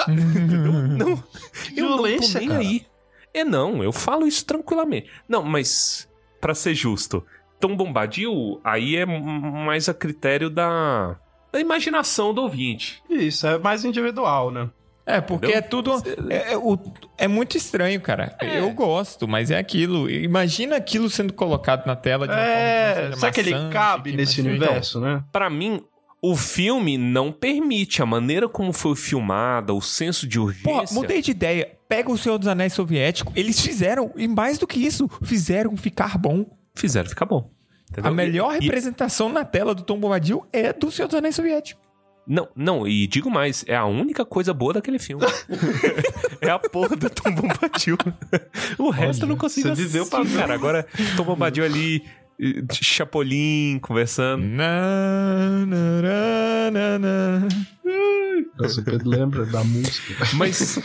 [SPEAKER 3] Entendeu? Não, eu não tô
[SPEAKER 2] Violência,
[SPEAKER 3] nem
[SPEAKER 2] cara.
[SPEAKER 3] aí. É não, eu falo isso tranquilamente. Não, mas Pra ser justo, Tom Bombadil aí é mais a critério da, da imaginação do ouvinte.
[SPEAKER 2] Isso, é mais individual, né?
[SPEAKER 1] É, porque
[SPEAKER 3] Entendeu?
[SPEAKER 1] é tudo. É, é o- é muito estranho, cara. Eu gosto, mas é aquilo. Imagina aquilo sendo colocado na tela de uma forma que
[SPEAKER 2] É,
[SPEAKER 1] não seja
[SPEAKER 2] será que ele cabe
[SPEAKER 1] que
[SPEAKER 2] nesse universo, né?
[SPEAKER 3] Pra mim, o filme não permite a maneira como foi filmada, o senso de urgência.
[SPEAKER 1] Pô, mudei de ideia. Pega o Senhor dos Anéis soviético. Eles fizeram, e mais do que isso, fizeram ficar bom.
[SPEAKER 3] Fizeram ficar bom. entendeu?
[SPEAKER 1] A melhor
[SPEAKER 3] E- e-
[SPEAKER 1] representação na tela do Tom Bombadil é do Senhor dos Anéis soviético.
[SPEAKER 3] Não, não, e digo mais, é a única coisa boa daquele filme. é a porra do Tom Bombadil. o resto eu não consigo
[SPEAKER 2] você viveu
[SPEAKER 3] assistir,
[SPEAKER 2] pra-
[SPEAKER 3] cara. Agora, Tom Bombadil ali, Chapolin, conversando.
[SPEAKER 1] Na, na, na, na, na.
[SPEAKER 2] Nossa, o Pedro lembra da música.
[SPEAKER 3] Mas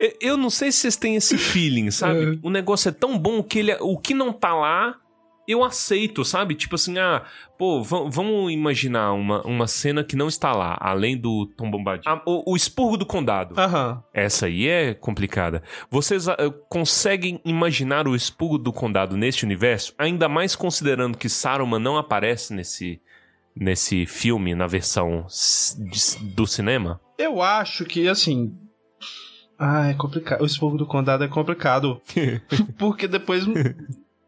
[SPEAKER 3] eh, eu não sei se vocês têm esse feeling, sabe?
[SPEAKER 2] É.
[SPEAKER 3] O negócio é tão bom que ele, o que não tá lá eu aceito, sabe? Tipo assim, ah, pô, va- vamos imaginar uma, uma cena que não está lá, além do Tom Bombadil. Ah, o, o expurgo do condado.
[SPEAKER 2] Aham.
[SPEAKER 3] Essa aí é complicada. Vocês ah, conseguem imaginar o expurgo do condado neste universo? Ainda mais considerando que Saruman não aparece nesse, nesse filme, na versão do cinema?
[SPEAKER 2] Eu acho que, assim. Ah, é complicado. O expurgo do condado é complicado. porque depois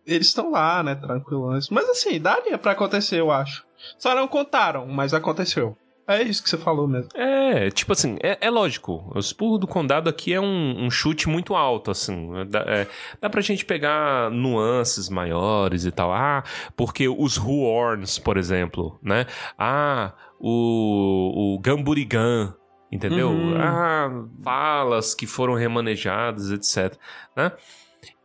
[SPEAKER 2] eles estão lá, né? Tranquilões. Mas assim, daria pra acontecer, eu acho. Só não contaram, mas aconteceu. É isso que você falou mesmo.
[SPEAKER 3] É, tipo assim, é, é lógico. O expurgo do condado aqui é um, um chute muito alto, assim. Dá, é, dá pra gente pegar nuances maiores e tal. Ah, porque os Huorns, por exemplo, né? Ah, o, o Gamburigan, entendeu?
[SPEAKER 2] Uhum.
[SPEAKER 3] Ah, falas que foram remanejadas, etc. Né?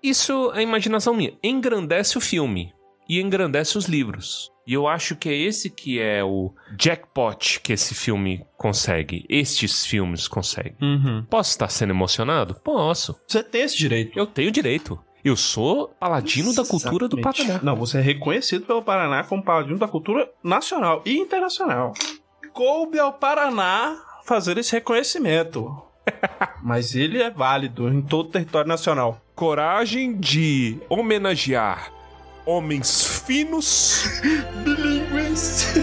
[SPEAKER 3] Isso é imaginação minha. Engrandece o filme e engrandece os livros. E eu acho que é esse que é o jackpot que esse filme consegue. Estes filmes conseguem.
[SPEAKER 2] Uhum.
[SPEAKER 3] Posso estar sendo emocionado? Posso.
[SPEAKER 2] Você tem esse direito.
[SPEAKER 3] Eu tenho direito. Eu sou paladino da cultura do. Paraná.
[SPEAKER 2] Não, você é reconhecido pelo Paraná como paladino da cultura nacional e internacional. Coube ao Paraná fazer esse reconhecimento. Mas ele é válido em todo o território nacional.
[SPEAKER 3] Coragem de homenagear homens finos
[SPEAKER 2] Bilíngues.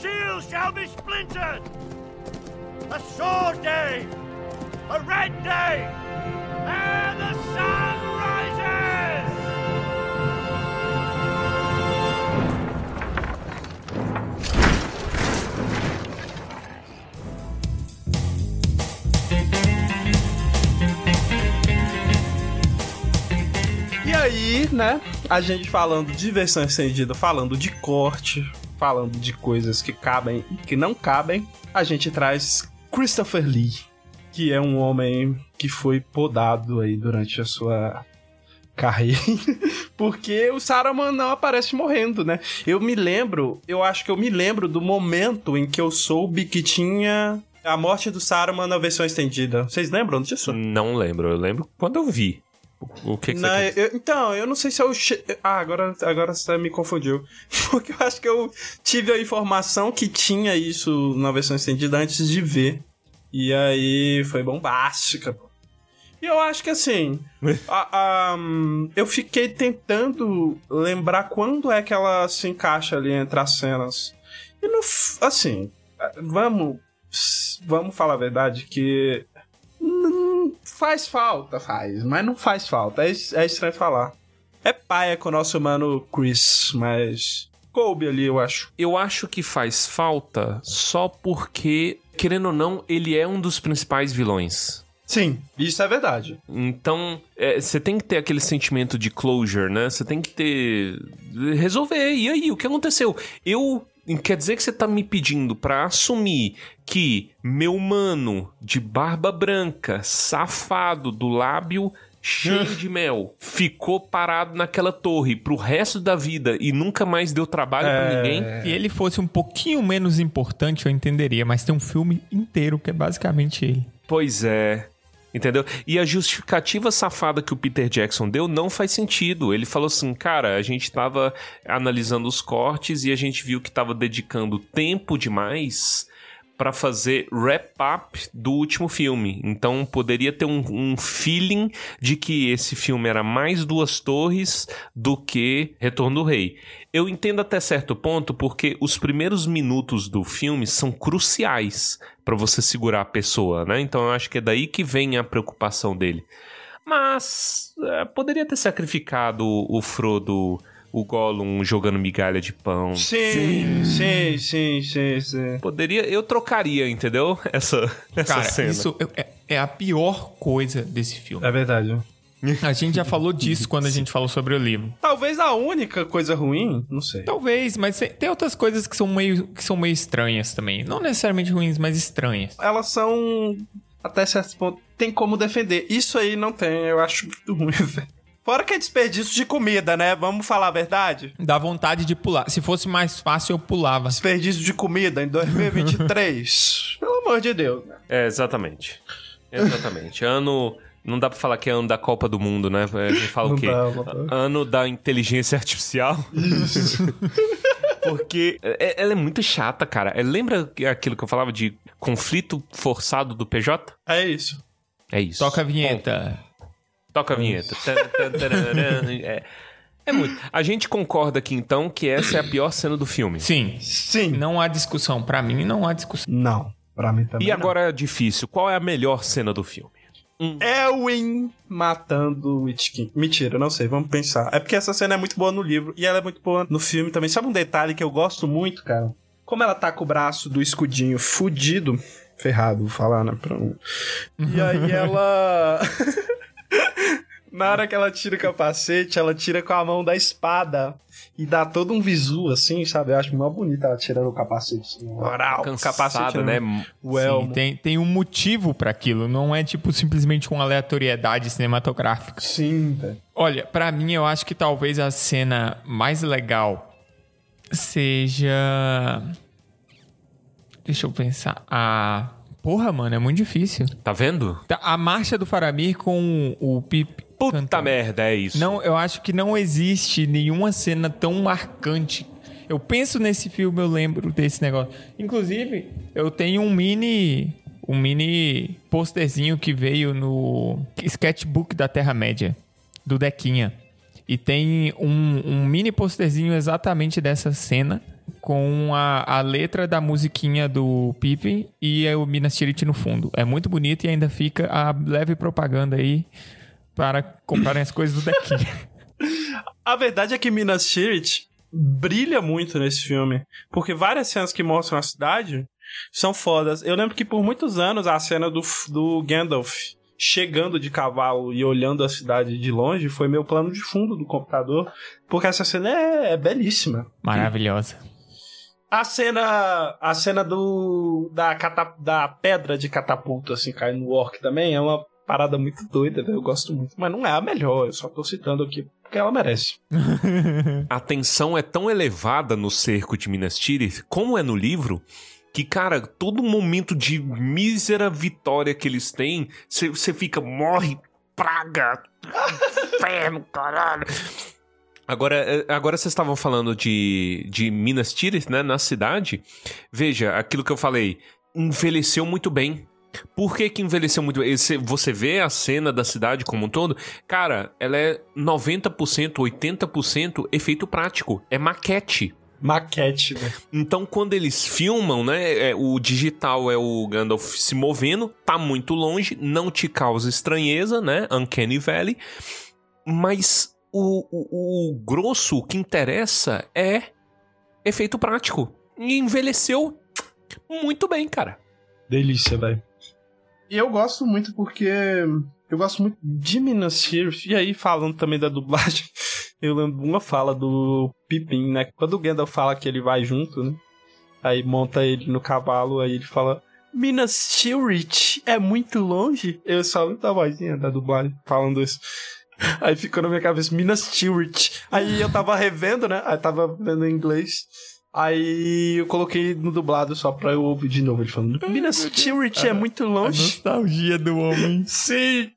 [SPEAKER 5] Shields shall be splintered. A sword day, a red day, and the sun rises.
[SPEAKER 2] E aí, né? A gente falando de versão estendida, falando de corte, falando de coisas que cabem e que não cabem, a gente traz Christopher Lee, que é um homem que foi podado aí durante a sua carreira, porque o Saruman não aparece morrendo, né? Eu me lembro, eu acho que eu me lembro do momento em que eu soube que tinha a morte do Saruman na versão estendida. Vocês lembram disso?
[SPEAKER 3] Não lembro, eu lembro quando eu vi. O que, que
[SPEAKER 2] Não, eu- então, eu não sei se eu. che- Ah, agora, agora você me confundiu. Porque eu acho que eu tive a informação que tinha isso na versão estendida antes de ver. E aí foi bombástica. pô. E eu acho que assim. a- a, eu fiquei tentando lembrar quando é que ela se encaixa ali entre as cenas. E Assim. Vamos. Vamos falar a verdade que. Faz falta, faz, mas não faz falta. É, é estranho falar. É paia com o nosso mano Chris, mas. Coube ali, eu acho.
[SPEAKER 3] Eu acho que faz falta só porque, querendo ou não, ele é um dos principais vilões.
[SPEAKER 2] Sim, isso é verdade.
[SPEAKER 3] Então, é, você tem que ter aquele sentimento de closure, né? Você tem que ter. Resolver. E aí, o que aconteceu? Eu. Quer dizer que você tá me pedindo pra assumir que meu mano de barba branca, safado, do lábio cheio de mel, ficou parado naquela torre pro resto da vida e nunca mais deu trabalho pra
[SPEAKER 2] É.
[SPEAKER 3] ninguém?
[SPEAKER 1] Se ele fosse um pouquinho menos importante, eu entenderia, mas tem um filme inteiro que é basicamente ele.
[SPEAKER 3] Pois é. Entendeu? E a justificativa safada que o Peter Jackson deu não faz sentido. Ele falou assim, cara, a gente tava analisando os cortes e a gente viu que tava dedicando tempo demais pra fazer wrap-up do último filme. Então poderia ter um, um feeling de que esse filme era mais Duas Torres do que Retorno do Rei. Eu entendo até certo ponto porque os primeiros minutos do filme são cruciais pra você segurar a pessoa, né? Então eu acho que é daí que vem a preocupação dele. Mas é, poderia ter sacrificado o Frodo, o Gollum jogando migalha de pão.
[SPEAKER 2] Sim, sim, sim, sim, sim.
[SPEAKER 3] Poderia, eu trocaria, entendeu? Essa, essa
[SPEAKER 1] Cara,
[SPEAKER 3] cena.
[SPEAKER 1] isso é, é a pior coisa desse filme.
[SPEAKER 2] É verdade.
[SPEAKER 1] A gente já falou disso quando a gente falou sobre o livro.
[SPEAKER 2] Talvez a única coisa ruim, não sei.
[SPEAKER 1] Talvez, mas tem- tem outras coisas que são meio, que são meio estranhas também. Não necessariamente ruins, mas estranhas.
[SPEAKER 2] Elas são, até certo ponto, tem como defender. Isso aí não tem, eu acho muito ruim, velho. Fora que é desperdício de comida, né? Vamos falar a verdade?
[SPEAKER 1] Dá vontade de pular. Se fosse mais fácil, eu pulava.
[SPEAKER 2] Desperdício de comida em 2023. Pelo amor de Deus, né?
[SPEAKER 3] É, exatamente. Exatamente. ano. Não dá pra falar que é ano da Copa do Mundo, né? A gente fala
[SPEAKER 2] Não
[SPEAKER 3] o quê?
[SPEAKER 2] dá, não dá.
[SPEAKER 3] Ano da inteligência artificial. Porque é- ela é muito chata, cara. É, Lembra aquilo que eu falava de conflito forçado do PJ?
[SPEAKER 2] É isso.
[SPEAKER 3] É isso.
[SPEAKER 1] Toca a vinheta.
[SPEAKER 3] Toca a vinheta. É, é muito. A gente concorda aqui então que essa é a pior cena do filme.
[SPEAKER 1] Sim.
[SPEAKER 2] Sim.
[SPEAKER 1] Não há discussão. Pra mim, não há discussão.
[SPEAKER 2] Não. Pra mim também
[SPEAKER 3] E agora é difícil. Qual é a melhor cena do filme?
[SPEAKER 2] não. Elwin matando o Witchkin. Mentira, não sei, vamos pensar. É porque essa cena é muito boa no livro e ela é muito boa no filme também. Sabe um detalhe que eu gosto muito, cara? Como ela tá com o braço do escudinho fudido, ferrado, vou falar, né? Pra um- E aí ela. Na hora que ela tira o capacete, ela tira com a mão da espada e dá todo um visu, assim, sabe? Eu acho mó bonita ela tirando o capacete. Assim, oral,
[SPEAKER 3] Cansada,
[SPEAKER 2] capacete,
[SPEAKER 3] né?
[SPEAKER 2] O
[SPEAKER 1] Sim,
[SPEAKER 2] elmo.
[SPEAKER 1] tem, tem um motivo pra aquilo. Não é tipo simplesmente uma aleatoriedade cinematográfica.
[SPEAKER 2] Sim, velho.
[SPEAKER 1] Olha, pra mim, eu acho que talvez a cena mais legal seja. Deixa eu pensar. A. Porra, mano, é muito difícil.
[SPEAKER 3] Tá vendo?
[SPEAKER 1] Tá, A marcha do Faramir com o Pip.
[SPEAKER 3] Puta
[SPEAKER 1] cantando.
[SPEAKER 3] merda, é isso.
[SPEAKER 1] Não, eu acho que não existe nenhuma cena tão marcante. Eu penso nesse filme, eu lembro desse negócio. Inclusive, eu tenho um mini. Um mini posterzinho que veio no sketchbook da Terra-média, do Dequinha. E tem um, um mini posterzinho exatamente dessa cena, com a, a letra da musiquinha do Pippin e o Minas Tirith no fundo. É muito bonito e ainda fica a leve propaganda aí para comprarem as coisas do Dequinha.
[SPEAKER 2] A verdade é que Minas Tirith brilha muito nesse filme. Porque várias cenas que mostram a cidade são fodas. Eu lembro que por muitos anos a cena do, do Gandalf chegando de cavalo e olhando a cidade de longe foi meu plano de fundo do computador. Porque essa cena é, é belíssima.
[SPEAKER 1] Maravilhosa.
[SPEAKER 2] A cena, a cena do da, cata, da pedra de catapulta assim caindo no orc também é uma parada muito doida, eu gosto muito, mas não é a melhor, eu só tô citando aqui porque ela merece.
[SPEAKER 3] A tensão é tão elevada no cerco de Minas Tirith, como é no livro, que, cara, todo momento de mísera vitória que eles têm, você fica, morre, praga, inferno, caralho. Agora, eh, agora vocês estavam falando de, de Minas Tirith, né, na cidade. Veja, aquilo que eu falei, envelheceu muito bem. Por que que envelheceu muito bem? Você vê a cena da cidade como um todo, cara, ela é 90%, 80% efeito prático. É maquete.
[SPEAKER 2] Maquete, né?
[SPEAKER 3] Então, quando eles filmam, né, é, o digital é o Gandalf se movendo, tá muito longe, não te causa estranheza, né, Uncanny Valley, mas o, o, o grosso, o que interessa é efeito prático. E envelheceu muito bem, cara.
[SPEAKER 2] Delícia, velho. E eu gosto muito porque eu gosto muito de Minas Tirith. E aí, falando também da dublagem, eu lembro uma fala do Pippin, né? Quando o Gandalf fala que ele vai junto, né? Aí monta ele no cavalo, aí ele fala: Minas Tirith é muito longe. Eu só lembro da vozinha da dublagem falando isso. Aí ficou na minha cabeça, Minas Tirith. Aí eu tava revendo, né? Aí tava vendo em inglês. Aí eu coloquei no dublado só pra eu ouvir de novo ele falando: Minas Tirith é muito
[SPEAKER 1] A
[SPEAKER 2] longe.
[SPEAKER 1] nostalgia do homem.
[SPEAKER 2] Sim.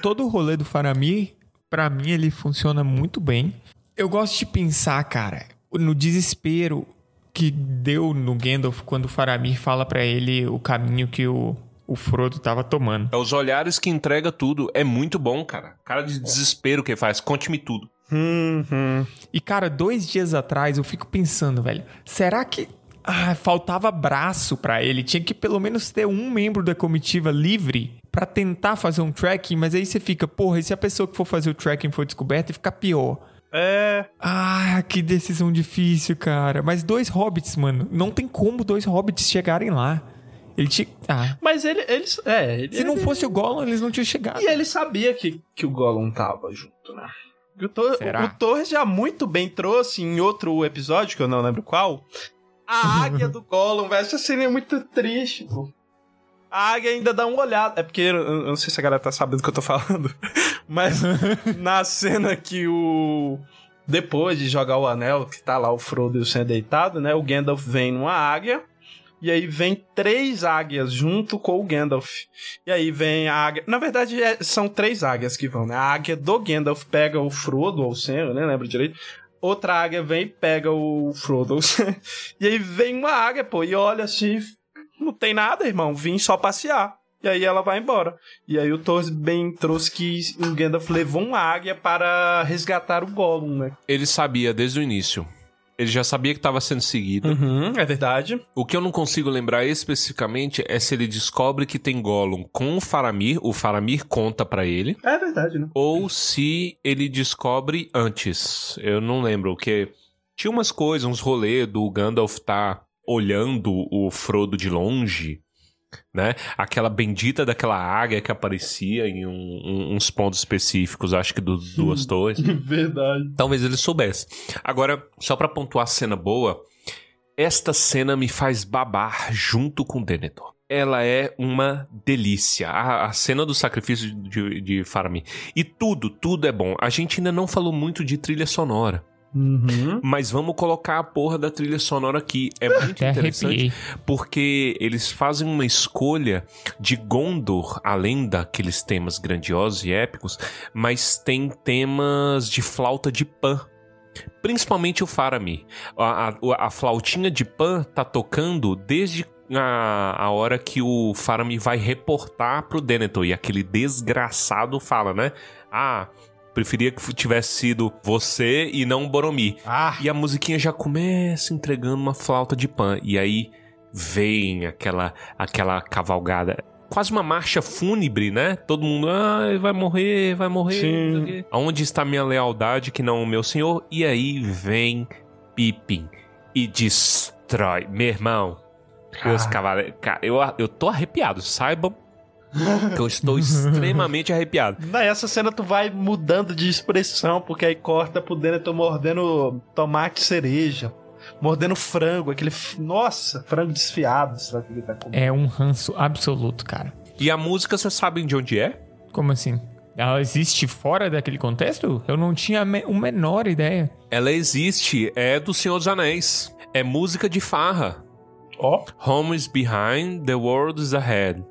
[SPEAKER 1] Todo o rolê do Faramir, pra mim, ele funciona muito bem. Eu gosto de pensar, cara, no desespero que deu no Gandalf quando o Faramir fala pra ele o caminho que o, o Frodo tava tomando.
[SPEAKER 3] É os olhares que entrega tudo. É muito bom, cara. Cara de desespero que ele faz. Conte-me tudo.
[SPEAKER 2] Uhum.
[SPEAKER 1] E, cara, dois dias atrás eu fico pensando, velho, será que ah, faltava braço pra ele? Tinha que pelo menos ter um membro da comitiva livre pra tentar fazer um tracking, mas aí você fica, porra, e se a pessoa que for fazer o tracking for descoberta e ficar pior?
[SPEAKER 2] É.
[SPEAKER 1] Ah, que decisão difícil, cara. Mas dois hobbits, mano, não tem como dois hobbits chegarem lá. Ele tinha. Ah.
[SPEAKER 2] Mas ele, eles. É, ele,
[SPEAKER 1] Se não fosse o Gollum, eles não tinham chegado.
[SPEAKER 2] E ele sabia que, que o Gollum tava junto, né? O, Tor-
[SPEAKER 1] Será?
[SPEAKER 2] o Torres já muito bem trouxe em outro episódio, que eu não lembro qual, a águia do Gollum, velho. Essa cena é muito triste, pô. A águia ainda dá uma olhada. É porque eu, eu não sei se a galera tá sabendo do que eu tô falando. Mas na cena que o. Depois de jogar o anel, que tá lá o Frodo e o Sam deitado, né? O Gandalf vem numa águia. E aí vem três águias junto com o Gandalf. E aí vem a águia. Na verdade, é- são três águias que vão, né? A águia do Gandalf pega o Frodo ou o Sam, eu nem lembro direito. Outra águia vem e pega o Frodo. E aí vem uma águia, pô, e olha assim. Não tem nada, irmão. Vim só passear. E aí ela vai embora. E aí o Thor bem trouxe que o Gandalf levou uma águia para resgatar o Gollum, né?
[SPEAKER 3] Ele sabia desde o início. Ele já sabia que estava sendo seguido.
[SPEAKER 2] Uhum, é verdade.
[SPEAKER 3] O que eu não consigo lembrar especificamente é se ele descobre que tem Gollum com o Faramir, o Faramir conta pra ele,
[SPEAKER 2] É verdade, né?
[SPEAKER 3] ou se ele descobre antes. Eu não lembro, porque tinha umas coisas, uns rolês do Gandalf tá olhando o Frodo de longe, né? Aquela bendita daquela águia que aparecia em um- um- uns pontos específicos, acho que do Duas Torres.
[SPEAKER 2] verdade.
[SPEAKER 3] Talvez ele soubesse. Agora, só pra pontuar a cena boa, esta cena me faz babar junto com Denethor. Ela é uma delícia. A, a cena do sacrifício de, de Faramir. E tudo, tudo é bom. A gente ainda não falou muito de trilha sonora.
[SPEAKER 2] Uhum.
[SPEAKER 3] Mas vamos colocar a porra da trilha sonora aqui. É muito
[SPEAKER 1] Até
[SPEAKER 3] interessante
[SPEAKER 1] arrepiei.
[SPEAKER 3] porque eles fazem uma escolha de Gondor, além daqueles temas grandiosos e épicos, mas tem temas de flauta de Pan. Principalmente o Faramir. A, a- a flautinha de Pan tá tocando desde a, a hora que o Faramir vai reportar pro Denethor. E aquele desgraçado fala, né? Ah, preferia que tivesse sido você e não Boromir.
[SPEAKER 2] Ah,
[SPEAKER 3] E a musiquinha já começa entregando uma flauta de pan. E aí vem aquela, aquela cavalgada. Quase uma marcha fúnebre, né? Todo mundo, ah, vai morrer, vai morrer.
[SPEAKER 2] Sim.
[SPEAKER 3] Aonde está minha lealdade que não o meu senhor? E aí vem Pippin e destrói. Meu irmão, os cavaleiros. Cara, eu, eu tô arrepiado, saibam que eu estou extremamente arrepiado.
[SPEAKER 2] Nessa cena tu vai mudando de expressão, porque aí corta pro Denethor mordendo tomate cereja, mordendo frango, aquele... f- Nossa, frango desfiado, será que ele tá comendo?
[SPEAKER 1] É um ranço absoluto, cara.
[SPEAKER 3] E a música, vocês sabem de onde é?
[SPEAKER 1] Como assim? Ela existe fora daquele contexto? Eu não tinha me a menor ideia.
[SPEAKER 3] Ela existe, é do Senhor dos Anéis. É música de farra.
[SPEAKER 2] Ó,
[SPEAKER 3] Home is behind, the world is ahead.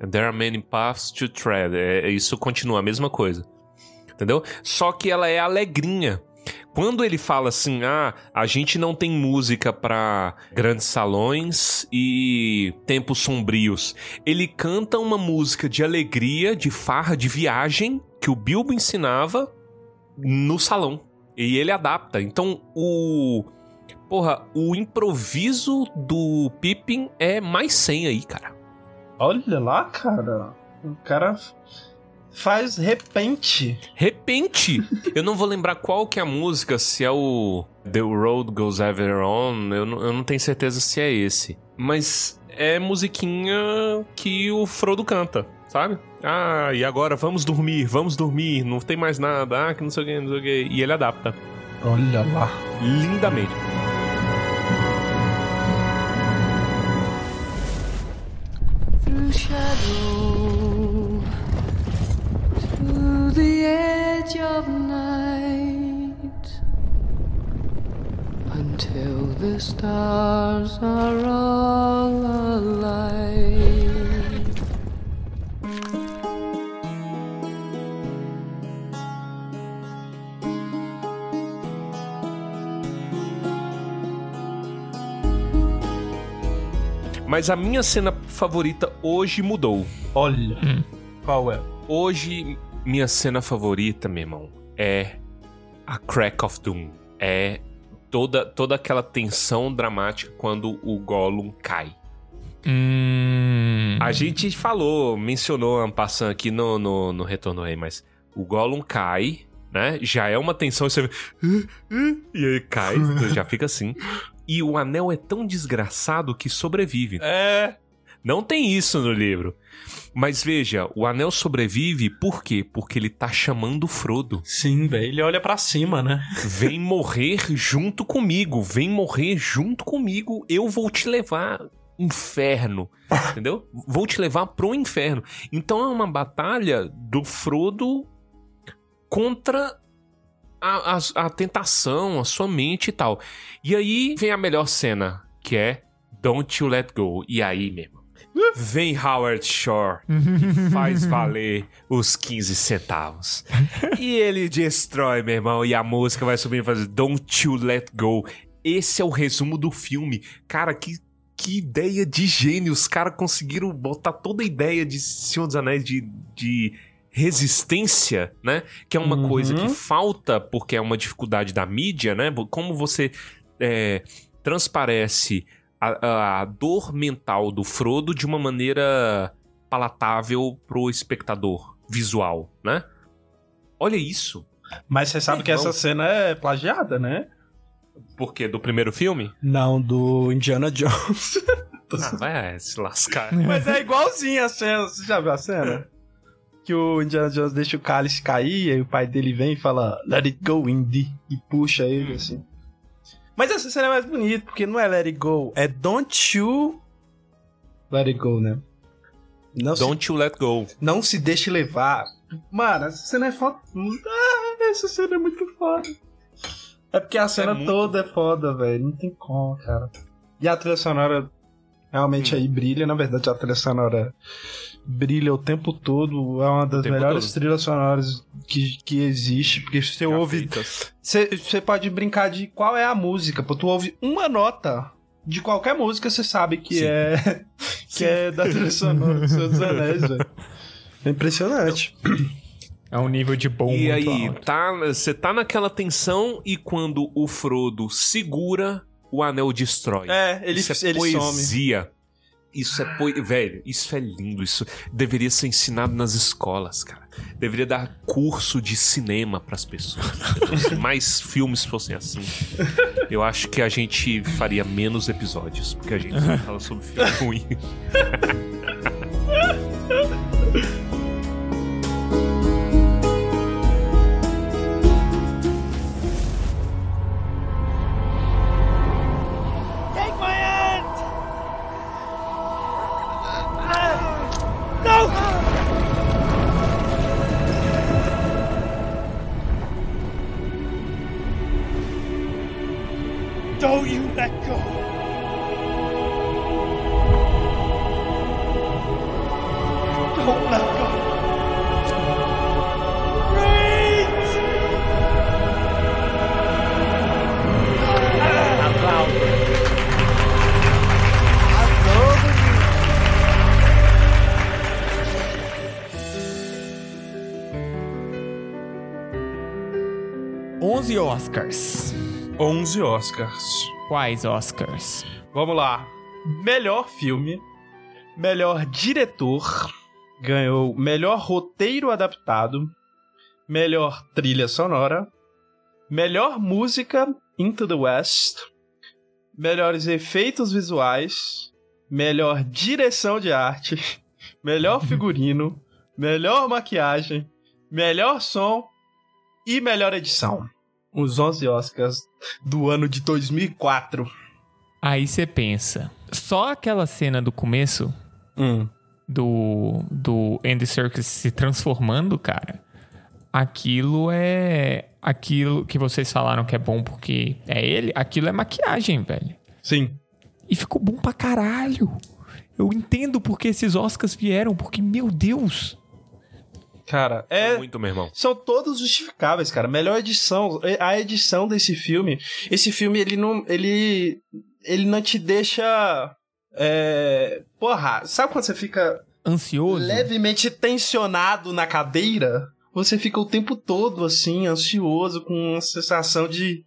[SPEAKER 3] There are many paths to tread. É, isso continua a mesma coisa. Entendeu? Só que ela é alegrinha. Quando ele fala assim, ah, a gente não tem música pra grandes salões e tempos sombrios. Ele canta uma música de alegria, de farra, de viagem que o Bilbo ensinava no salão. E ele adapta. Então, o Porra, o improviso do Pippin é mais 100 aí, cara.
[SPEAKER 2] Olha lá, cara. O cara faz repente.
[SPEAKER 3] Repente, eu não vou lembrar qual que é a música, se é o The Road Goes Ever On, eu não, eu não tenho certeza se é esse. Mas é musiquinha que o Frodo canta, sabe? Ah, e agora vamos dormir, vamos dormir, não tem mais nada, ah, que não sei o que, não sei o que. E ele adapta
[SPEAKER 2] Olha lá.
[SPEAKER 3] lindamente.
[SPEAKER 6] The edge of night until the stars are all alight.
[SPEAKER 3] Mas a minha cena favorita hoje mudou.
[SPEAKER 2] Olha. Qual é?
[SPEAKER 3] Hoje, minha cena favorita, meu irmão, é a Crack of Doom. É toda, toda aquela tensão dramática quando o Gollum cai.
[SPEAKER 1] Hum.
[SPEAKER 3] A gente falou, mencionou passando aqui no, no, no Retorno Rei, mas o Gollum cai, né? Já é uma tensão, você vê, e aí cai, então já fica assim. E o anel é tão desgraçado que sobrevive.
[SPEAKER 2] É.
[SPEAKER 3] Não tem isso no livro. Mas veja, o anel sobrevive por quê? Porque ele tá chamando o Frodo.
[SPEAKER 2] Sim, velho. Ele olha pra cima, né?
[SPEAKER 3] Vem morrer junto comigo, vem morrer junto comigo, eu vou te levar inferno, entendeu? Vou te levar pro inferno. Então é uma batalha do Frodo contra a, a, a tentação, a sua mente e tal. E aí vem a melhor cena, que é Don't You Let Go. E aí, meu irmão, Vem Howard Shore e faz valer os 15 centavos. E ele destrói, meu irmão, e a música vai subindo e faz Don't You Let Go. Esse é o resumo do filme. Cara, que, que ideia de gênio. Os caras conseguiram botar toda a ideia de Senhor dos Anéis de, de resistência, né? Que é uma
[SPEAKER 2] Uhum.
[SPEAKER 3] coisa que falta porque é uma dificuldade da mídia, né? Como você é, transparece a, a dor mental do Frodo de uma maneira palatável pro espectador visual, né? Olha isso.
[SPEAKER 2] Mas você sabe que
[SPEAKER 3] Irmão.
[SPEAKER 2] essa cena é plagiada, né?
[SPEAKER 3] Por quê? Do primeiro filme?
[SPEAKER 2] Não, do Indiana Jones.
[SPEAKER 3] Ah, vai se lascar.
[SPEAKER 2] Mas é igualzinho a cena. Você já viu a cena? Que o Indiana Jones deixa o cálice cair, aí o pai dele vem e fala Let it go, Indy. E puxa ele assim. Mas essa cena é mais bonita, porque não é Let it go, é Don't you Let it go, né? Não, se,
[SPEAKER 3] Don't you let go.
[SPEAKER 2] não se deixe levar. Mano, essa cena é foda. Ah, essa cena é muito foda. É porque a cena
[SPEAKER 3] muito-
[SPEAKER 2] toda é foda, velho. Não tem como, cara. E a trilha sonora realmente
[SPEAKER 3] Hum.
[SPEAKER 2] aí brilha. Na verdade, a trilha sonora brilha o tempo todo. É uma das melhores
[SPEAKER 3] todo.
[SPEAKER 2] trilhas sonoras que, que existe. Porque você
[SPEAKER 3] Já
[SPEAKER 2] ouve. Você você pode brincar de qual é a música. Pô, tu ouve uma nota de qualquer música, você sabe que
[SPEAKER 3] Sim.
[SPEAKER 2] é. que é da trilha sonora do Senhor dos Anéis, velho. É impressionante.
[SPEAKER 1] É um nível de bom
[SPEAKER 3] E
[SPEAKER 1] muito
[SPEAKER 3] aí,
[SPEAKER 1] alto.
[SPEAKER 3] tá, você tá naquela tensão e quando o Frodo segura, o anel destrói.
[SPEAKER 2] É, ele,
[SPEAKER 3] isso é
[SPEAKER 2] ele some.
[SPEAKER 3] Isso é. Velho, isso é lindo. Isso deveria ser ensinado nas escolas, cara. Deveria dar curso de cinema pras pessoas. entendeu? Se mais filmes fossem assim, eu acho que a gente faria menos episódios, porque a gente fala sobre filme ruim.
[SPEAKER 5] Don't let go! Reach!
[SPEAKER 1] Onze Oscars.
[SPEAKER 2] 11 Oscars.
[SPEAKER 1] Quais Oscars?
[SPEAKER 2] Vamos lá. Melhor filme. Melhor diretor. Ganhou melhor roteiro adaptado. Melhor trilha sonora. Melhor música Into the West. Melhores efeitos visuais. Melhor direção de arte. Melhor figurino. melhor maquiagem. Melhor som. E melhor edição. Os 11 Oscars do ano de 2004.
[SPEAKER 1] Aí você pensa, só aquela cena do começo
[SPEAKER 2] Hum.
[SPEAKER 1] Do, do Andy Serkis se transformando, cara, aquilo é. Aquilo que vocês falaram que é bom porque é ele, aquilo é maquiagem, velho.
[SPEAKER 2] Sim.
[SPEAKER 1] E ficou bom pra caralho. Eu entendo porque esses Oscars vieram, porque, meu Deus.
[SPEAKER 2] Cara, é.
[SPEAKER 3] Muito, meu irmão.
[SPEAKER 2] São todos justificáveis, cara. Melhor edição. A edição desse filme. Esse filme, ele não. Ele. Ele não te deixa. É. Porra, sabe quando você fica
[SPEAKER 1] Ansioso.
[SPEAKER 2] levemente tensionado na cadeira? Você fica o tempo todo assim, ansioso, com uma sensação de.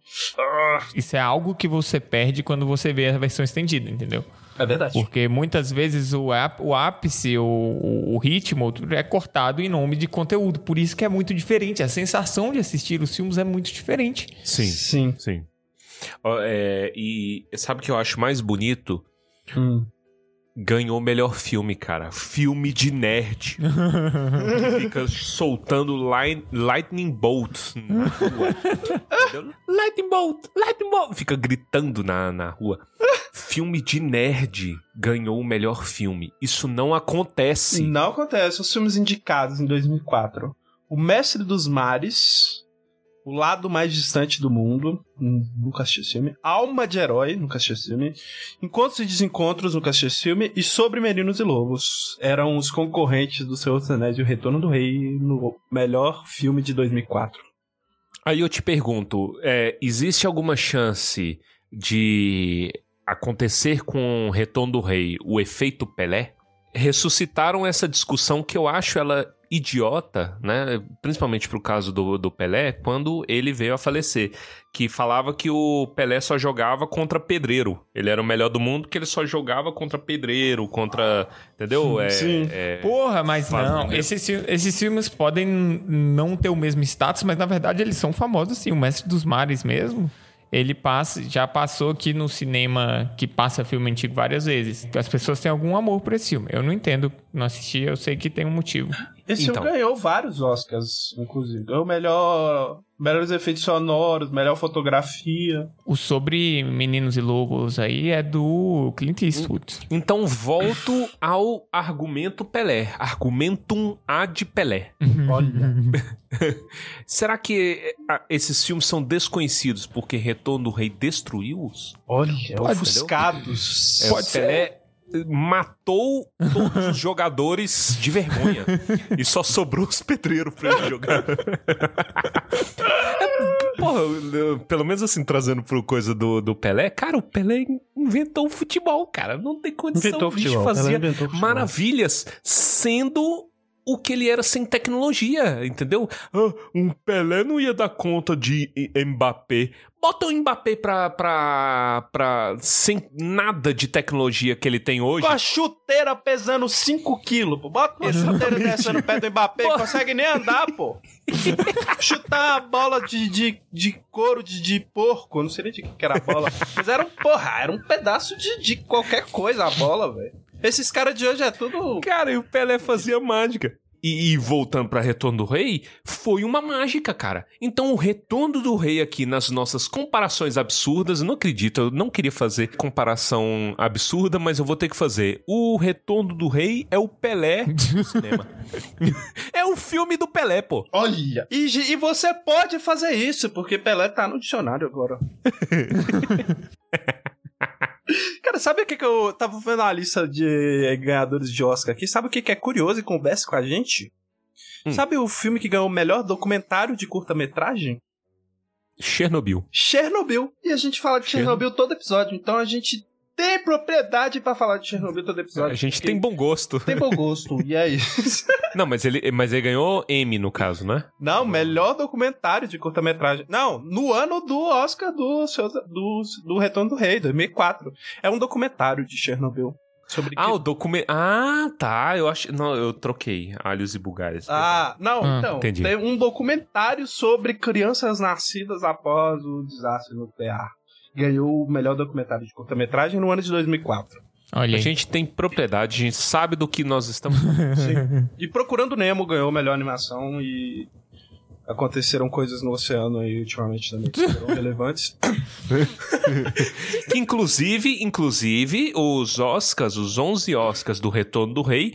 [SPEAKER 1] Isso é algo que você perde quando você vê a versão estendida, entendeu?
[SPEAKER 2] É verdade.
[SPEAKER 1] Porque muitas vezes o, o ápice, o, o- ritmo é cortado em nome de conteúdo. Por isso que é muito diferente. A sensação de assistir os filmes é muito diferente.
[SPEAKER 3] Sim.
[SPEAKER 2] Sim.
[SPEAKER 3] Sim. É, e sabe o que eu acho mais bonito?
[SPEAKER 2] Hum.
[SPEAKER 3] ganhou o melhor filme, cara. Filme de nerd. Que Fica soltando light- lightning bolts na rua. Lightning bolt, lightning bolt. Fica gritando na, na rua. Filme de nerd ganhou o melhor filme. Isso não acontece.
[SPEAKER 2] Não acontece. Os filmes indicados em 2004. O Mestre dos Mares. O Lado Mais Distante do Mundo. hum, Nunca assisti esse filme. Alma de Herói. Nunca assisti esse filme. Encontros e Desencontros. Nunca assisti esse filme. E Sobre Meninos e Lobos. Eram os concorrentes do Senhor dos Anéis e o Retorno do Rei no melhor filme de 2004.
[SPEAKER 3] Aí eu te pergunto, é, existe alguma chance de acontecer com o Retorno do Rei o efeito Pelé? Ressuscitaram essa discussão que eu acho ela idiota, né? Principalmente pro caso do, do Pelé, quando ele veio a falecer. Que falava que o Pelé só jogava contra pedreiro. Ele era o melhor do mundo, que ele só jogava contra pedreiro, contra. Entendeu? É,
[SPEAKER 2] Sim.
[SPEAKER 3] é-
[SPEAKER 1] Porra, mas
[SPEAKER 3] Faz
[SPEAKER 1] não. Esses, esses filmes podem não ter o mesmo status, mas na verdade eles são famosos sim. O Mestre dos Mares mesmo. Ele passa, já passou aqui no cinema que passa filme antigo várias vezes. As pessoas têm algum amor por esse filme. Eu não entendo, não assisti, eu sei que tem um motivo.
[SPEAKER 2] Esse
[SPEAKER 3] Então.
[SPEAKER 2] filme ganhou vários Oscars, inclusive. Ganhou melhor. Melhores efeitos sonoros, melhor fotografia.
[SPEAKER 1] O sobre Meninos e Lobos aí é do Clint Eastwood.
[SPEAKER 3] Então volto ao argumento Pelé. Argumentum ad Pelé.
[SPEAKER 2] Olha.
[SPEAKER 3] Será que esses filmes são desconhecidos porque Retorno do Rei destruiu-os?
[SPEAKER 2] Olha,
[SPEAKER 1] Pode,
[SPEAKER 2] ofuscados.
[SPEAKER 3] É,
[SPEAKER 1] Pode ser.
[SPEAKER 3] Matou todos os jogadores de vergonha. e só sobrou os pedreiros pra ele jogar. É, Porra, eu- pelo menos assim, trazendo pro coisa do, do Pelé, cara, o Pelé inventou o futebol, cara. Não tem condição
[SPEAKER 2] Inventou
[SPEAKER 3] o bicho
[SPEAKER 2] futebol, Pelé
[SPEAKER 3] fazia
[SPEAKER 2] inventou futebol.
[SPEAKER 3] maravilhas sendo o que ele era sem tecnologia, entendeu? Ah, um Pelé não ia dar conta de Mbappé. Bota o Mbappé pra, pra, pra. sem nada de tecnologia que ele tem hoje.
[SPEAKER 2] Com a chuteira pesando 5 quilos, pô. Bota uma chuteira dessa no pé do Mbappé,
[SPEAKER 3] Pô.
[SPEAKER 2] não consegue nem andar, pô. Chutar a bola de, de, de couro de, de porco, não sei nem de que que era a bola. Mas era um, porra, era um pedaço de, de qualquer coisa a bola, velho. Esses caras de hoje é tudo.
[SPEAKER 3] Cara, e o Pelé fazia mágica. E, e voltando pra Retorno do Rei, foi uma mágica, cara. Então o Retorno do Rei aqui nas nossas comparações absurdas, eu não acredito, eu não queria fazer comparação absurda, mas eu vou ter que fazer. O Retorno do Rei é o Pelé do cinema. é o filme do Pelé, pô.
[SPEAKER 2] Olha! E, e você pode fazer isso, porque Pelé tá no dicionário agora. Cara, sabe o que, que eu tava vendo a lista de ganhadores de Oscar aqui? Sabe o que, que é curioso e conversa com a gente?
[SPEAKER 3] Hum.
[SPEAKER 2] Sabe o filme que ganhou o melhor documentário de curta-metragem?
[SPEAKER 3] Chernobyl.
[SPEAKER 2] Chernobyl. E a gente fala de Chernobyl todo episódio, então a gente tem propriedade pra falar de Chernobyl todo episódio.
[SPEAKER 3] A gente tem bom gosto.
[SPEAKER 2] tem bom gosto, e é isso.
[SPEAKER 3] Não, mas ele, mas ele ganhou M no caso, né?
[SPEAKER 2] Não, melhor documentário de curta-metragem. Não, no ano do Oscar do, seu- do, do Retorno do Rei, 2004. É um documentário de Chernobyl. Sobre
[SPEAKER 3] Ah,
[SPEAKER 2] que-
[SPEAKER 3] o documento. Ah, tá. Eu acho. Não, eu troquei alhos e bugalhos.
[SPEAKER 2] Ah, não,
[SPEAKER 1] Ah,
[SPEAKER 2] então.
[SPEAKER 3] entendi.
[SPEAKER 2] Tem um documentário sobre crianças nascidas após o desastre nuclear. Ganhou o melhor documentário de curta-metragem no ano de 2004.
[SPEAKER 1] Olha
[SPEAKER 3] A gente tem propriedade, a gente sabe do que nós estamos.
[SPEAKER 2] Sim. e Procurando Nemo ganhou a melhor animação e aconteceram coisas no oceano aí ultimamente também que foram relevantes.
[SPEAKER 3] que inclusive, inclusive, os Oscars, os 11 Oscars do Retorno do Rei,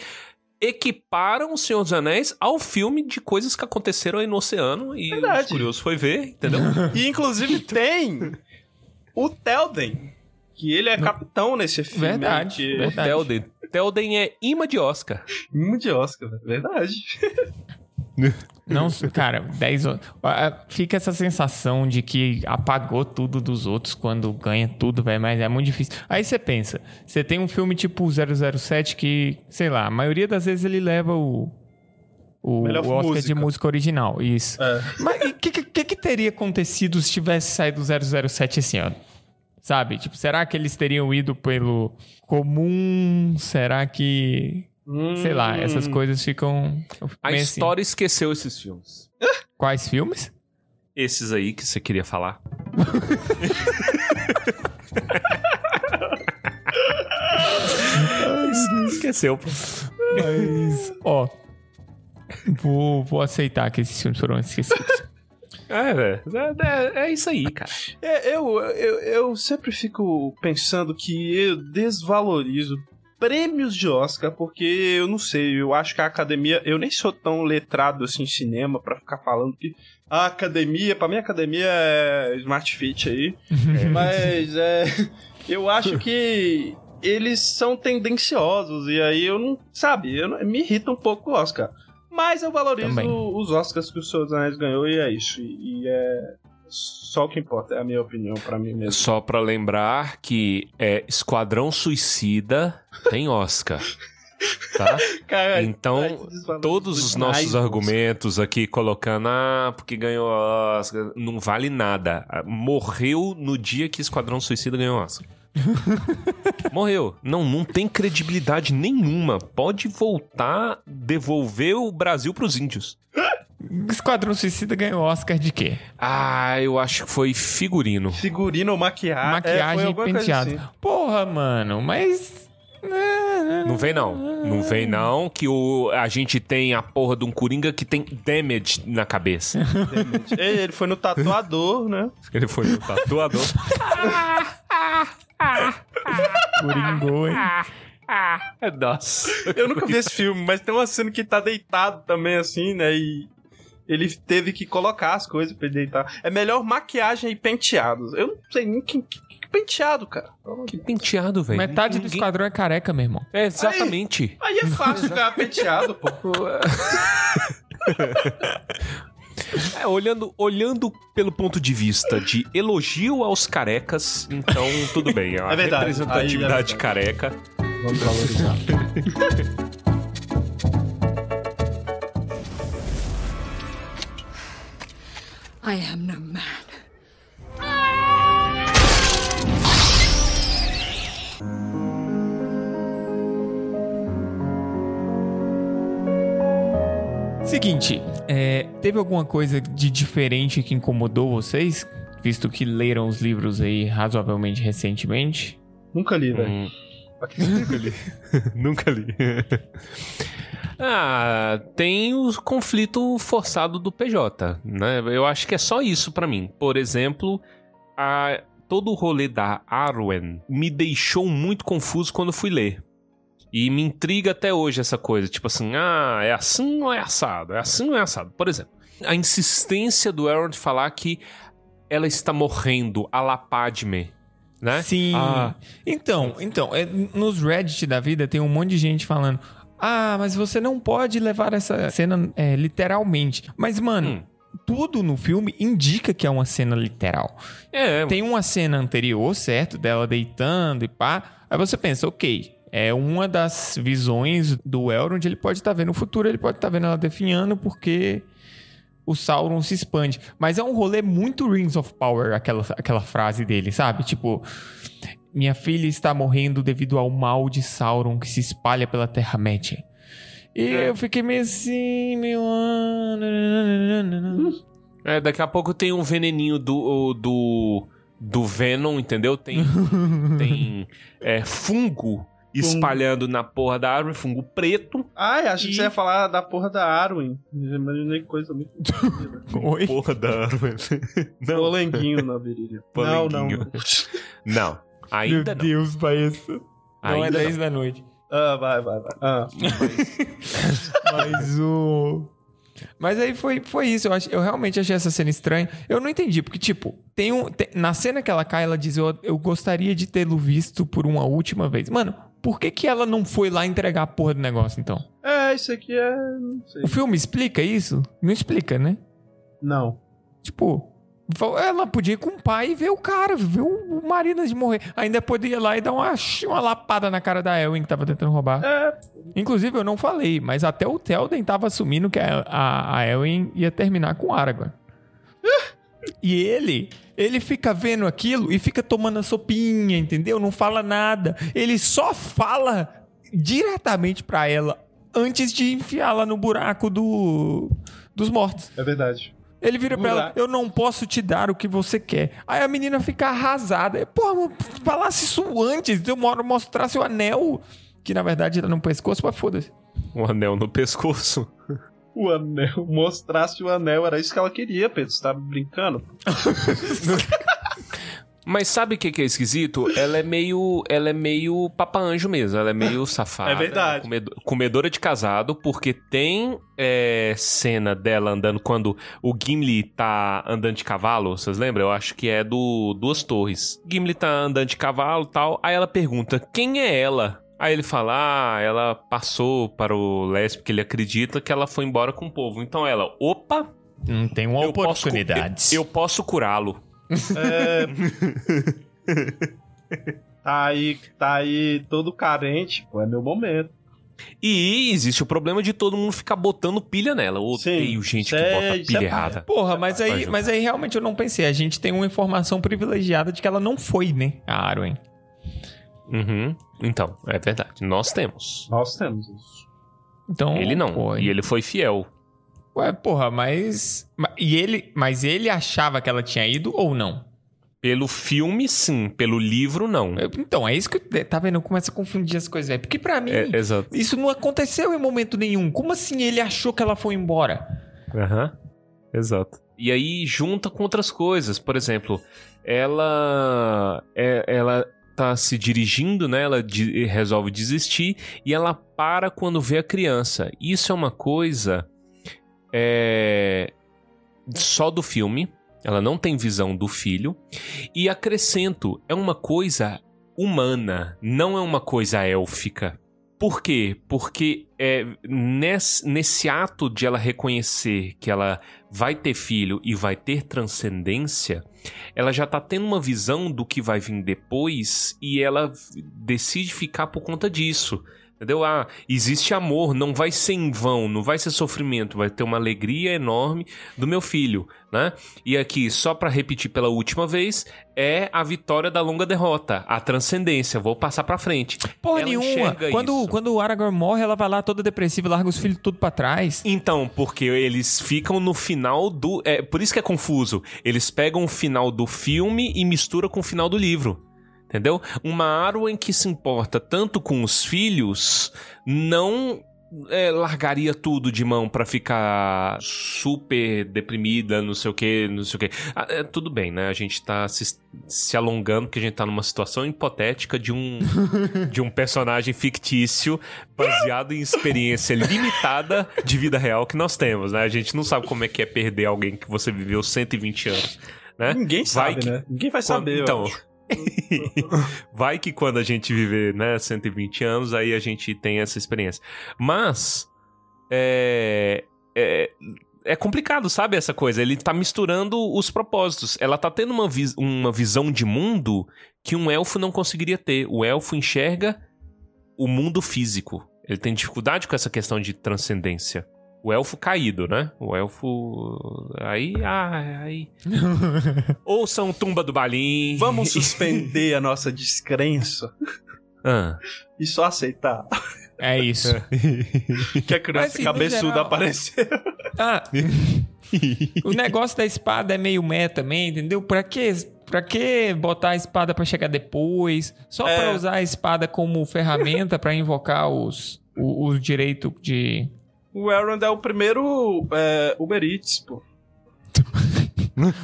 [SPEAKER 3] equiparam o Senhor dos Anéis ao filme de coisas que aconteceram aí no oceano. E
[SPEAKER 2] Verdade.
[SPEAKER 3] o curioso foi ver, entendeu?
[SPEAKER 2] E inclusive tem o Telden, que ele é capitão nesse filme.
[SPEAKER 1] Verdade,
[SPEAKER 2] Que...
[SPEAKER 1] verdade.
[SPEAKER 3] Telden. Telden é imã de Oscar.
[SPEAKER 2] Hum, de Oscar, verdade.
[SPEAKER 1] Não, cara, 10 horas. Ah, Fica essa sensação de que apagou tudo dos outros quando ganha tudo, velho, mas é muito difícil. Aí você pensa, você tem um filme tipo 007 que, sei lá, a maioria das vezes ele leva o. O,
[SPEAKER 2] Melhor
[SPEAKER 1] o Oscar
[SPEAKER 2] música.
[SPEAKER 1] de música original, isso.
[SPEAKER 2] É.
[SPEAKER 1] Mas o que, que, que teria acontecido se tivesse saído 007 esse ano? Sabe? Tipo, será que eles teriam ido pelo comum? Será que. Sei lá, essas coisas ficam.
[SPEAKER 3] A
[SPEAKER 1] assim.
[SPEAKER 3] história esqueceu esses filmes.
[SPEAKER 1] Quais filmes?
[SPEAKER 3] Esses aí que você queria falar. Esqueceu, pô.
[SPEAKER 1] Mas, ó. Vou, vou aceitar que esses filmes foram esquecidos.
[SPEAKER 3] É, velho. É, é- é isso aí, cara.
[SPEAKER 2] É, eu, eu, eu sempre fico pensando que eu desvalorizo prêmios de Oscar, porque eu não sei, eu acho que a academia. Eu nem sou tão letrado assim em cinema pra ficar falando que a academia, pra mim, a academia é Smart Fit aí. Mas é. Eu acho que eles são tendenciosos, e aí eu não. Sabe, eu me irrita um pouco o Oscar. Mas eu valorizo
[SPEAKER 1] Também.
[SPEAKER 2] os Oscars que o Senhor dos Anéis ganhou, e é isso. E, é. Só o que importa, é a minha opinião pra mim mesmo.
[SPEAKER 3] Só pra lembrar que é Esquadrão Suicida tem Oscar. Tá?
[SPEAKER 2] Cara,
[SPEAKER 3] Então, Todos os nossos argumentos aqui colocando, ah, porque ganhou Oscar, não vale nada. Morreu no dia que Esquadrão Suicida ganhou Oscar. Morreu. Não, não tem credibilidade nenhuma. Pode voltar, devolver o Brasil pros índios.
[SPEAKER 1] Esquadrão Suicida ganhou Oscar de quê?
[SPEAKER 3] Ah, eu acho que foi figurino.
[SPEAKER 2] Figurino ou maquiagem.
[SPEAKER 1] Maquiagem
[SPEAKER 2] é,
[SPEAKER 1] e penteado.
[SPEAKER 2] assim.
[SPEAKER 1] Porra, mano, mas.
[SPEAKER 3] Não vem não. Não vem não que o, a gente tem a porra de um Coringa que tem damage na cabeça.
[SPEAKER 2] Ele ele foi no tatuador, né?
[SPEAKER 3] Ele foi um tatuador.
[SPEAKER 1] Coringou, hein?
[SPEAKER 3] Nossa.
[SPEAKER 2] Eu nunca vi esse filme, mas tem uma cena que ele tá deitado também, assim, né? E ele teve que colocar as coisas pra ele deitar. É melhor maquiagem e penteados. Eu não sei nem que, que- que penteado, cara.
[SPEAKER 3] Que penteado, velho.
[SPEAKER 1] Metade do
[SPEAKER 3] Ninguém-
[SPEAKER 1] esquadrão é careca, meu irmão.
[SPEAKER 3] É, exatamente.
[SPEAKER 2] Aí é fácil ganhar penteado, pô.
[SPEAKER 3] É, olhando, olhando pelo ponto de vista de elogio aos carecas, então tudo bem. A
[SPEAKER 2] É verdade.
[SPEAKER 3] representatividade
[SPEAKER 2] Aí é
[SPEAKER 3] careca.
[SPEAKER 2] Vamos valorizar.
[SPEAKER 6] I am no man.
[SPEAKER 1] Seguinte, é, teve alguma coisa de diferente que incomodou vocês? Visto que leram os livros aí razoavelmente recentemente.
[SPEAKER 2] Nunca li, velho.
[SPEAKER 3] Hum, nunca li. nunca li. ah, tem o conflito forçado do PJ, né? Eu acho que é só isso pra mim. Por exemplo, a, todo o rolê da Arwen me deixou muito confuso quando fui ler. E me intriga até hoje essa coisa, tipo assim, ah, é assim ou é assado? É assim ou é assado? Por exemplo, a insistência do Aaron de falar que ela está morrendo, a la Padme, né?
[SPEAKER 1] Sim.
[SPEAKER 3] Ah.
[SPEAKER 1] Então, então, é, nos Reddit da vida tem um monte de gente falando. Ah, mas você não pode levar essa cena é, literalmente. Mas, mano,
[SPEAKER 3] Hum.
[SPEAKER 1] tudo no filme indica que é uma cena literal.
[SPEAKER 3] É,
[SPEAKER 1] Tem uma cena anterior, certo? Dela deitando e pá. Aí você pensa, ok, é uma das visões do Elrond, ele pode estar vendo o futuro, ele pode estar vendo ela definhando, porque o Sauron se expande. Mas é um rolê muito Rings of Power, aquela, aquela frase dele, sabe? Tipo, minha filha está morrendo devido ao mal de Sauron que se espalha pela Terra-média. E eu fiquei meio assim, meio...
[SPEAKER 3] É, daqui a pouco tem um veneninho do, do, do Venom, entendeu? Tem, tem é, fungo espalhando na porra da árvore, fungo preto.
[SPEAKER 2] Ai, achei que
[SPEAKER 3] E-
[SPEAKER 2] você ia falar da porra da Arwen. Imaginei coisa muito.
[SPEAKER 1] Oi?
[SPEAKER 3] Porra da árvore. Não,
[SPEAKER 2] Polenguinho na virilha. Não, não.
[SPEAKER 3] Polenguinho. não. Ainda
[SPEAKER 1] Meu
[SPEAKER 3] não.
[SPEAKER 1] Deus, Baessa. Não é
[SPEAKER 3] Ainda
[SPEAKER 1] 10 da noite.
[SPEAKER 2] Ah, vai, vai, vai. Ah.
[SPEAKER 1] Mas o. Mas aí foi, foi isso. Eu, ach- eu realmente achei essa cena estranha. Eu não entendi, porque, tipo, tem um. tem- na cena que ela cai, ela diz: eu, eu gostaria de tê-lo visto por uma última vez. Mano, por que, que ela não foi lá entregar a porra do negócio, então?
[SPEAKER 2] É, isso aqui é. Não sei.
[SPEAKER 1] O filme explica isso? Não explica, né?
[SPEAKER 2] Não.
[SPEAKER 1] Tipo, ela podia ir com o pai e ver o cara, ver o, marido antes de morrer. Ainda podia ir lá e dar uma, uma lapada na cara da Elwin que tava tentando roubar.
[SPEAKER 2] É,
[SPEAKER 1] Inclusive, eu não falei, mas até o Telden tava assumindo que a, a, a Elwin ia terminar com o Aragorn. E ele, ele fica vendo aquilo e fica tomando a sopinha, entendeu? Não fala nada. Ele só fala diretamente pra ela antes de enfiá-la no buraco do, dos mortos.
[SPEAKER 2] é verdade.
[SPEAKER 1] Ele vira pra ela, eu não posso te dar o que você quer. Aí a menina fica arrasada. Porra, mano, falasse isso antes, eu mo- mostrasse o anel. que na verdade era no pescoço, mas foda-se.
[SPEAKER 3] Um anel no pescoço.
[SPEAKER 2] O anel, mostrasse o anel, era isso que ela queria, Pedro. Você tá brincando?
[SPEAKER 3] Mas sabe o que, que é esquisito? Ela é meio. Ela é meio papa-anjo mesmo. Ela é meio safada.
[SPEAKER 2] É verdade.
[SPEAKER 3] comedo- comedora de casado, porque tem é, cena dela andando quando o Gimli tá andando de cavalo. Vocês lembram? Eu acho que é do Duas Torres. Gimli tá andando de cavalo e tal. Aí ela pergunta: quem é ela? Aí ele fala: Ah, ela passou para o leste porque ele acredita que ela foi embora com o povo. Então ela, opa,
[SPEAKER 1] Não tem uma
[SPEAKER 3] eu posso, cu- eu, eu posso curá-lo.
[SPEAKER 2] É. tá aí, tá aí todo carente, pô, é meu momento.
[SPEAKER 3] E existe o problema de todo mundo ficar botando pilha nela. Eu odeio
[SPEAKER 2] Sim,
[SPEAKER 3] gente
[SPEAKER 2] isso
[SPEAKER 3] que
[SPEAKER 2] é-
[SPEAKER 3] bota
[SPEAKER 2] isso
[SPEAKER 3] pilha
[SPEAKER 2] é
[SPEAKER 3] errada.
[SPEAKER 1] Porra, mas aí, mas aí realmente eu não pensei. A gente tem uma informação privilegiada de que ela não foi, né? A Arwen.
[SPEAKER 3] Uhum. Então, é verdade. Nós temos.
[SPEAKER 2] Nós temos isso.
[SPEAKER 1] Então,
[SPEAKER 3] ele não.
[SPEAKER 1] pô,
[SPEAKER 3] E ele foi fiel.
[SPEAKER 1] Ué, porra, mas. ma- E ele, mas ele achava que ela tinha ido ou não?
[SPEAKER 3] Pelo filme, sim. Pelo livro, não.
[SPEAKER 1] Então, é isso que eu. Tá vendo? Eu começo a confundir as coisas, velho. Porque pra mim,
[SPEAKER 3] É, exato.
[SPEAKER 1] isso não aconteceu em momento nenhum. Como assim ele achou que ela foi embora?
[SPEAKER 3] Aham. Exato. E aí junta com outras coisas. Por exemplo, ela. é- ela tá se dirigindo, né? Ela de- resolve desistir e ela para quando vê a criança. Isso é uma coisa. É, só do filme. Ela não tem visão do filho. E acrescento, é uma coisa humana, não é uma coisa élfica. Por quê? Porque é, nesse, nesse ato de ela reconhecer que ela vai ter filho e vai ter transcendência, ela já tá tendo uma visão do que vai vir depois e ela decide ficar por conta disso. Entendeu? Ah, existe amor, não vai ser em vão, não vai ser sofrimento, vai ter uma alegria enorme do meu filho, né? E aqui, só pra repetir pela última vez, é a vitória da longa derrota, a transcendência. Vou passar pra frente.
[SPEAKER 1] Porra
[SPEAKER 3] Ela
[SPEAKER 1] nenhuma. Quando,
[SPEAKER 3] isso.
[SPEAKER 1] quando o Aragorn morre, ela vai lá toda depressiva, larga os filhos tudo pra trás.
[SPEAKER 3] Então, porque eles ficam no final do. É, por isso que é confuso. Eles pegam o final do filme e misturam com o final do livro. Entendeu? Uma Arwen que se importa tanto com os filhos não é, largaria tudo de mão pra ficar super deprimida, não sei o que, não sei o que. tudo bem, né? A gente tá se, se alongando porque a gente tá numa situação hipotética de um, de um personagem fictício baseado em experiência limitada de vida real que nós temos, né? A gente não sabe como é que é perder alguém que você viveu 120 anos, né?
[SPEAKER 2] Ninguém
[SPEAKER 3] Vai
[SPEAKER 2] sabe,
[SPEAKER 3] que-
[SPEAKER 2] né? Ninguém vai
[SPEAKER 3] Quando-
[SPEAKER 2] saber. eu
[SPEAKER 3] então,
[SPEAKER 2] acho.
[SPEAKER 3] vai que quando a gente viver, né, 120 anos, aí a gente tem essa experiência. Mas é, é, é complicado, sabe, essa coisa. Ele tá misturando os propósitos. Ela tá tendo uma, vis- uma visão de mundo que um elfo não conseguiria ter. O elfo enxerga o mundo físico. Ele tem dificuldade com essa questão de transcendência. O elfo caído, né? O elfo. Aí. ah, aí. Ouçam Tumba do Balim.
[SPEAKER 2] Vamos suspender a nossa descrença
[SPEAKER 3] Ah.
[SPEAKER 2] e só aceitar
[SPEAKER 1] É isso.
[SPEAKER 2] que a criança
[SPEAKER 1] Mas, assim,
[SPEAKER 2] cabeçuda
[SPEAKER 1] geral-
[SPEAKER 2] apareceu.
[SPEAKER 1] Ah, o negócio da espada é meio meta também, entendeu? Pra que, pra que botar a espada pra chegar depois? Só
[SPEAKER 2] É.
[SPEAKER 1] pra usar a espada como ferramenta pra invocar os, o- os direitos de.
[SPEAKER 2] O Elrond é o primeiro é, Uber Eats, pô.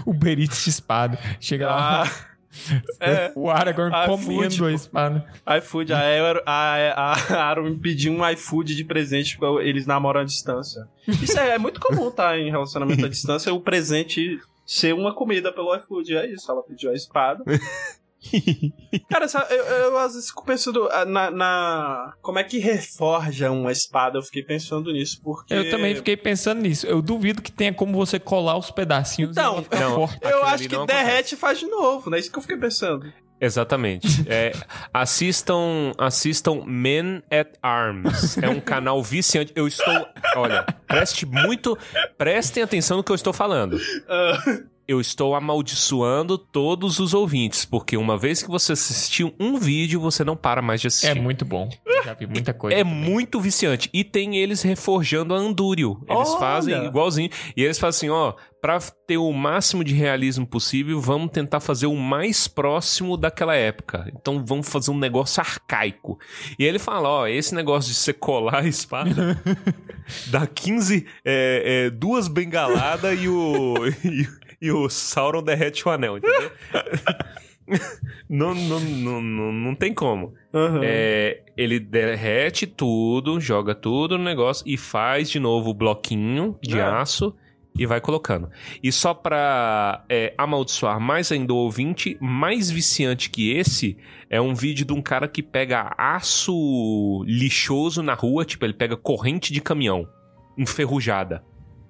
[SPEAKER 1] O Beritz de espada. Chega lá,
[SPEAKER 2] Ah, é,
[SPEAKER 1] o Aragorn
[SPEAKER 2] Ah,
[SPEAKER 1] comendo a espada.
[SPEAKER 2] iFood. A, Ever- a, a Aaron me pediu um iFood de presente porque eles namoram à distância. Isso é, é muito comum, tá? Em relacionamento à distância, o presente ser uma comida pelo iFood. É isso, ela pediu a espada. Cara, sabe, eu, eu às vezes fico pensando ah, na, na- Como é que reforja uma espada? Eu fiquei pensando nisso, porque.
[SPEAKER 1] Eu também fiquei pensando nisso. Eu duvido que tenha como você colar os pedacinhos
[SPEAKER 2] Então,
[SPEAKER 1] e
[SPEAKER 3] não.
[SPEAKER 1] forte.
[SPEAKER 2] Eu acho que derrete e faz de novo, né? Isso que eu fiquei pensando.
[SPEAKER 3] Exatamente. É, assistam, assistam Men at Arms. É um canal viciante. Eu estou. Olha, preste muito. Prestem atenção no que eu estou falando.
[SPEAKER 2] Ah,
[SPEAKER 3] eu estou amaldiçoando todos os ouvintes, porque uma vez que você assistiu um vídeo, você não para mais de
[SPEAKER 1] É
[SPEAKER 3] assistir.
[SPEAKER 1] muito bom. Eu já vi muita coisa.
[SPEAKER 3] É
[SPEAKER 1] também.
[SPEAKER 3] muito viciante. E tem eles reforjando a Andúrio. Eles
[SPEAKER 2] Olha!
[SPEAKER 3] fazem igualzinho. E eles fazem assim, ó, pra ter o máximo de realismo possível, vamos tentar fazer o mais próximo daquela época. Então vamos fazer um negócio arcaico. E ele fala, ó, esse negócio de você colar a espada dá 15, é, é, duas bengaladas e o... E, o Sauron derrete o anel, entendeu? não, não, não, não, não tem como.
[SPEAKER 2] Aham.
[SPEAKER 3] É, ele derrete tudo, joga tudo no negócio e faz de novo o bloquinho de
[SPEAKER 2] É.
[SPEAKER 3] aço e vai colocando. E só pra é, amaldiçoar mais ainda o ouvinte, mais viciante que esse é um vídeo de um cara que pega aço lixoso na rua, tipo, ele pega corrente de caminhão enferrujada.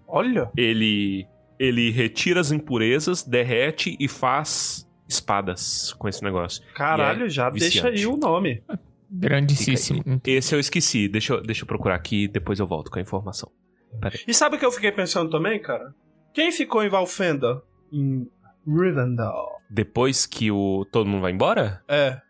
[SPEAKER 2] Olha.
[SPEAKER 3] Ele, ele retira as impurezas, derrete e faz espadas com esse negócio.
[SPEAKER 2] Caralho,
[SPEAKER 3] E é
[SPEAKER 2] já deixa
[SPEAKER 3] viciante.
[SPEAKER 2] aí o nome.
[SPEAKER 1] Grandíssimo.
[SPEAKER 3] Esse eu esqueci. Deixa eu, deixa eu procurar aqui e depois eu volto com a informação.
[SPEAKER 2] E sabe o que eu fiquei pensando também, cara? Quem ficou em Valfenda? Em Rivendell.
[SPEAKER 3] Depois que o todo mundo vai embora?
[SPEAKER 2] É.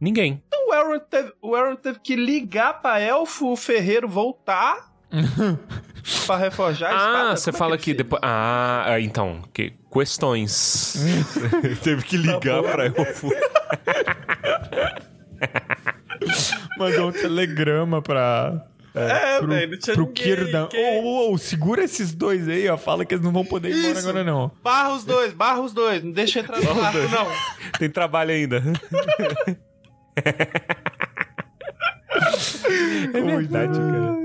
[SPEAKER 3] Ninguém.
[SPEAKER 2] Então o Aaron teve, o Aaron teve que ligar pra Elfo Ferreiro voltar pra reforjar a espada.
[SPEAKER 3] Ah, você
[SPEAKER 2] Como é
[SPEAKER 3] fala
[SPEAKER 2] que
[SPEAKER 3] que depois. Ah, ah, então. Que... Questões. Teve que ligar
[SPEAKER 2] bom.
[SPEAKER 3] pra Elfo.
[SPEAKER 1] Mandou um telegrama pra.
[SPEAKER 2] É,
[SPEAKER 1] pro,
[SPEAKER 2] velho, tinha
[SPEAKER 1] pro
[SPEAKER 2] ninguém,
[SPEAKER 1] Kirdan. Ô, ô, ô, segura esses dois aí, ó. Fala que eles não vão poder ir embora
[SPEAKER 2] Isso.
[SPEAKER 1] agora, não.
[SPEAKER 2] Barra os dois, barra os dois. Não deixa entrar no barco, não.
[SPEAKER 3] Tem trabalho ainda.
[SPEAKER 1] É verdade, cara.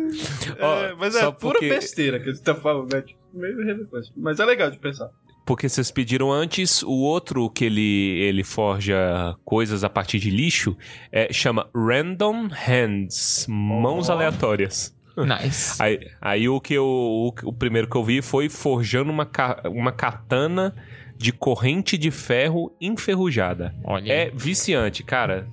[SPEAKER 3] Ó,
[SPEAKER 2] É, mas é pura
[SPEAKER 3] porque-
[SPEAKER 2] besteira que você tá falando, né? Tipo, meio relevante. Mas é legal de pensar.
[SPEAKER 3] Porque vocês pediram antes, o outro que ele, ele forja coisas a partir de lixo é, chama Random Hands Mãos
[SPEAKER 2] Oh.
[SPEAKER 3] aleatórias.
[SPEAKER 1] Nice.
[SPEAKER 3] Aí, aí o que eu, o, o primeiro que eu vi foi forjando uma, ca- uma katana de corrente de ferro enferrujada.
[SPEAKER 1] Olha.
[SPEAKER 3] É viciante, cara.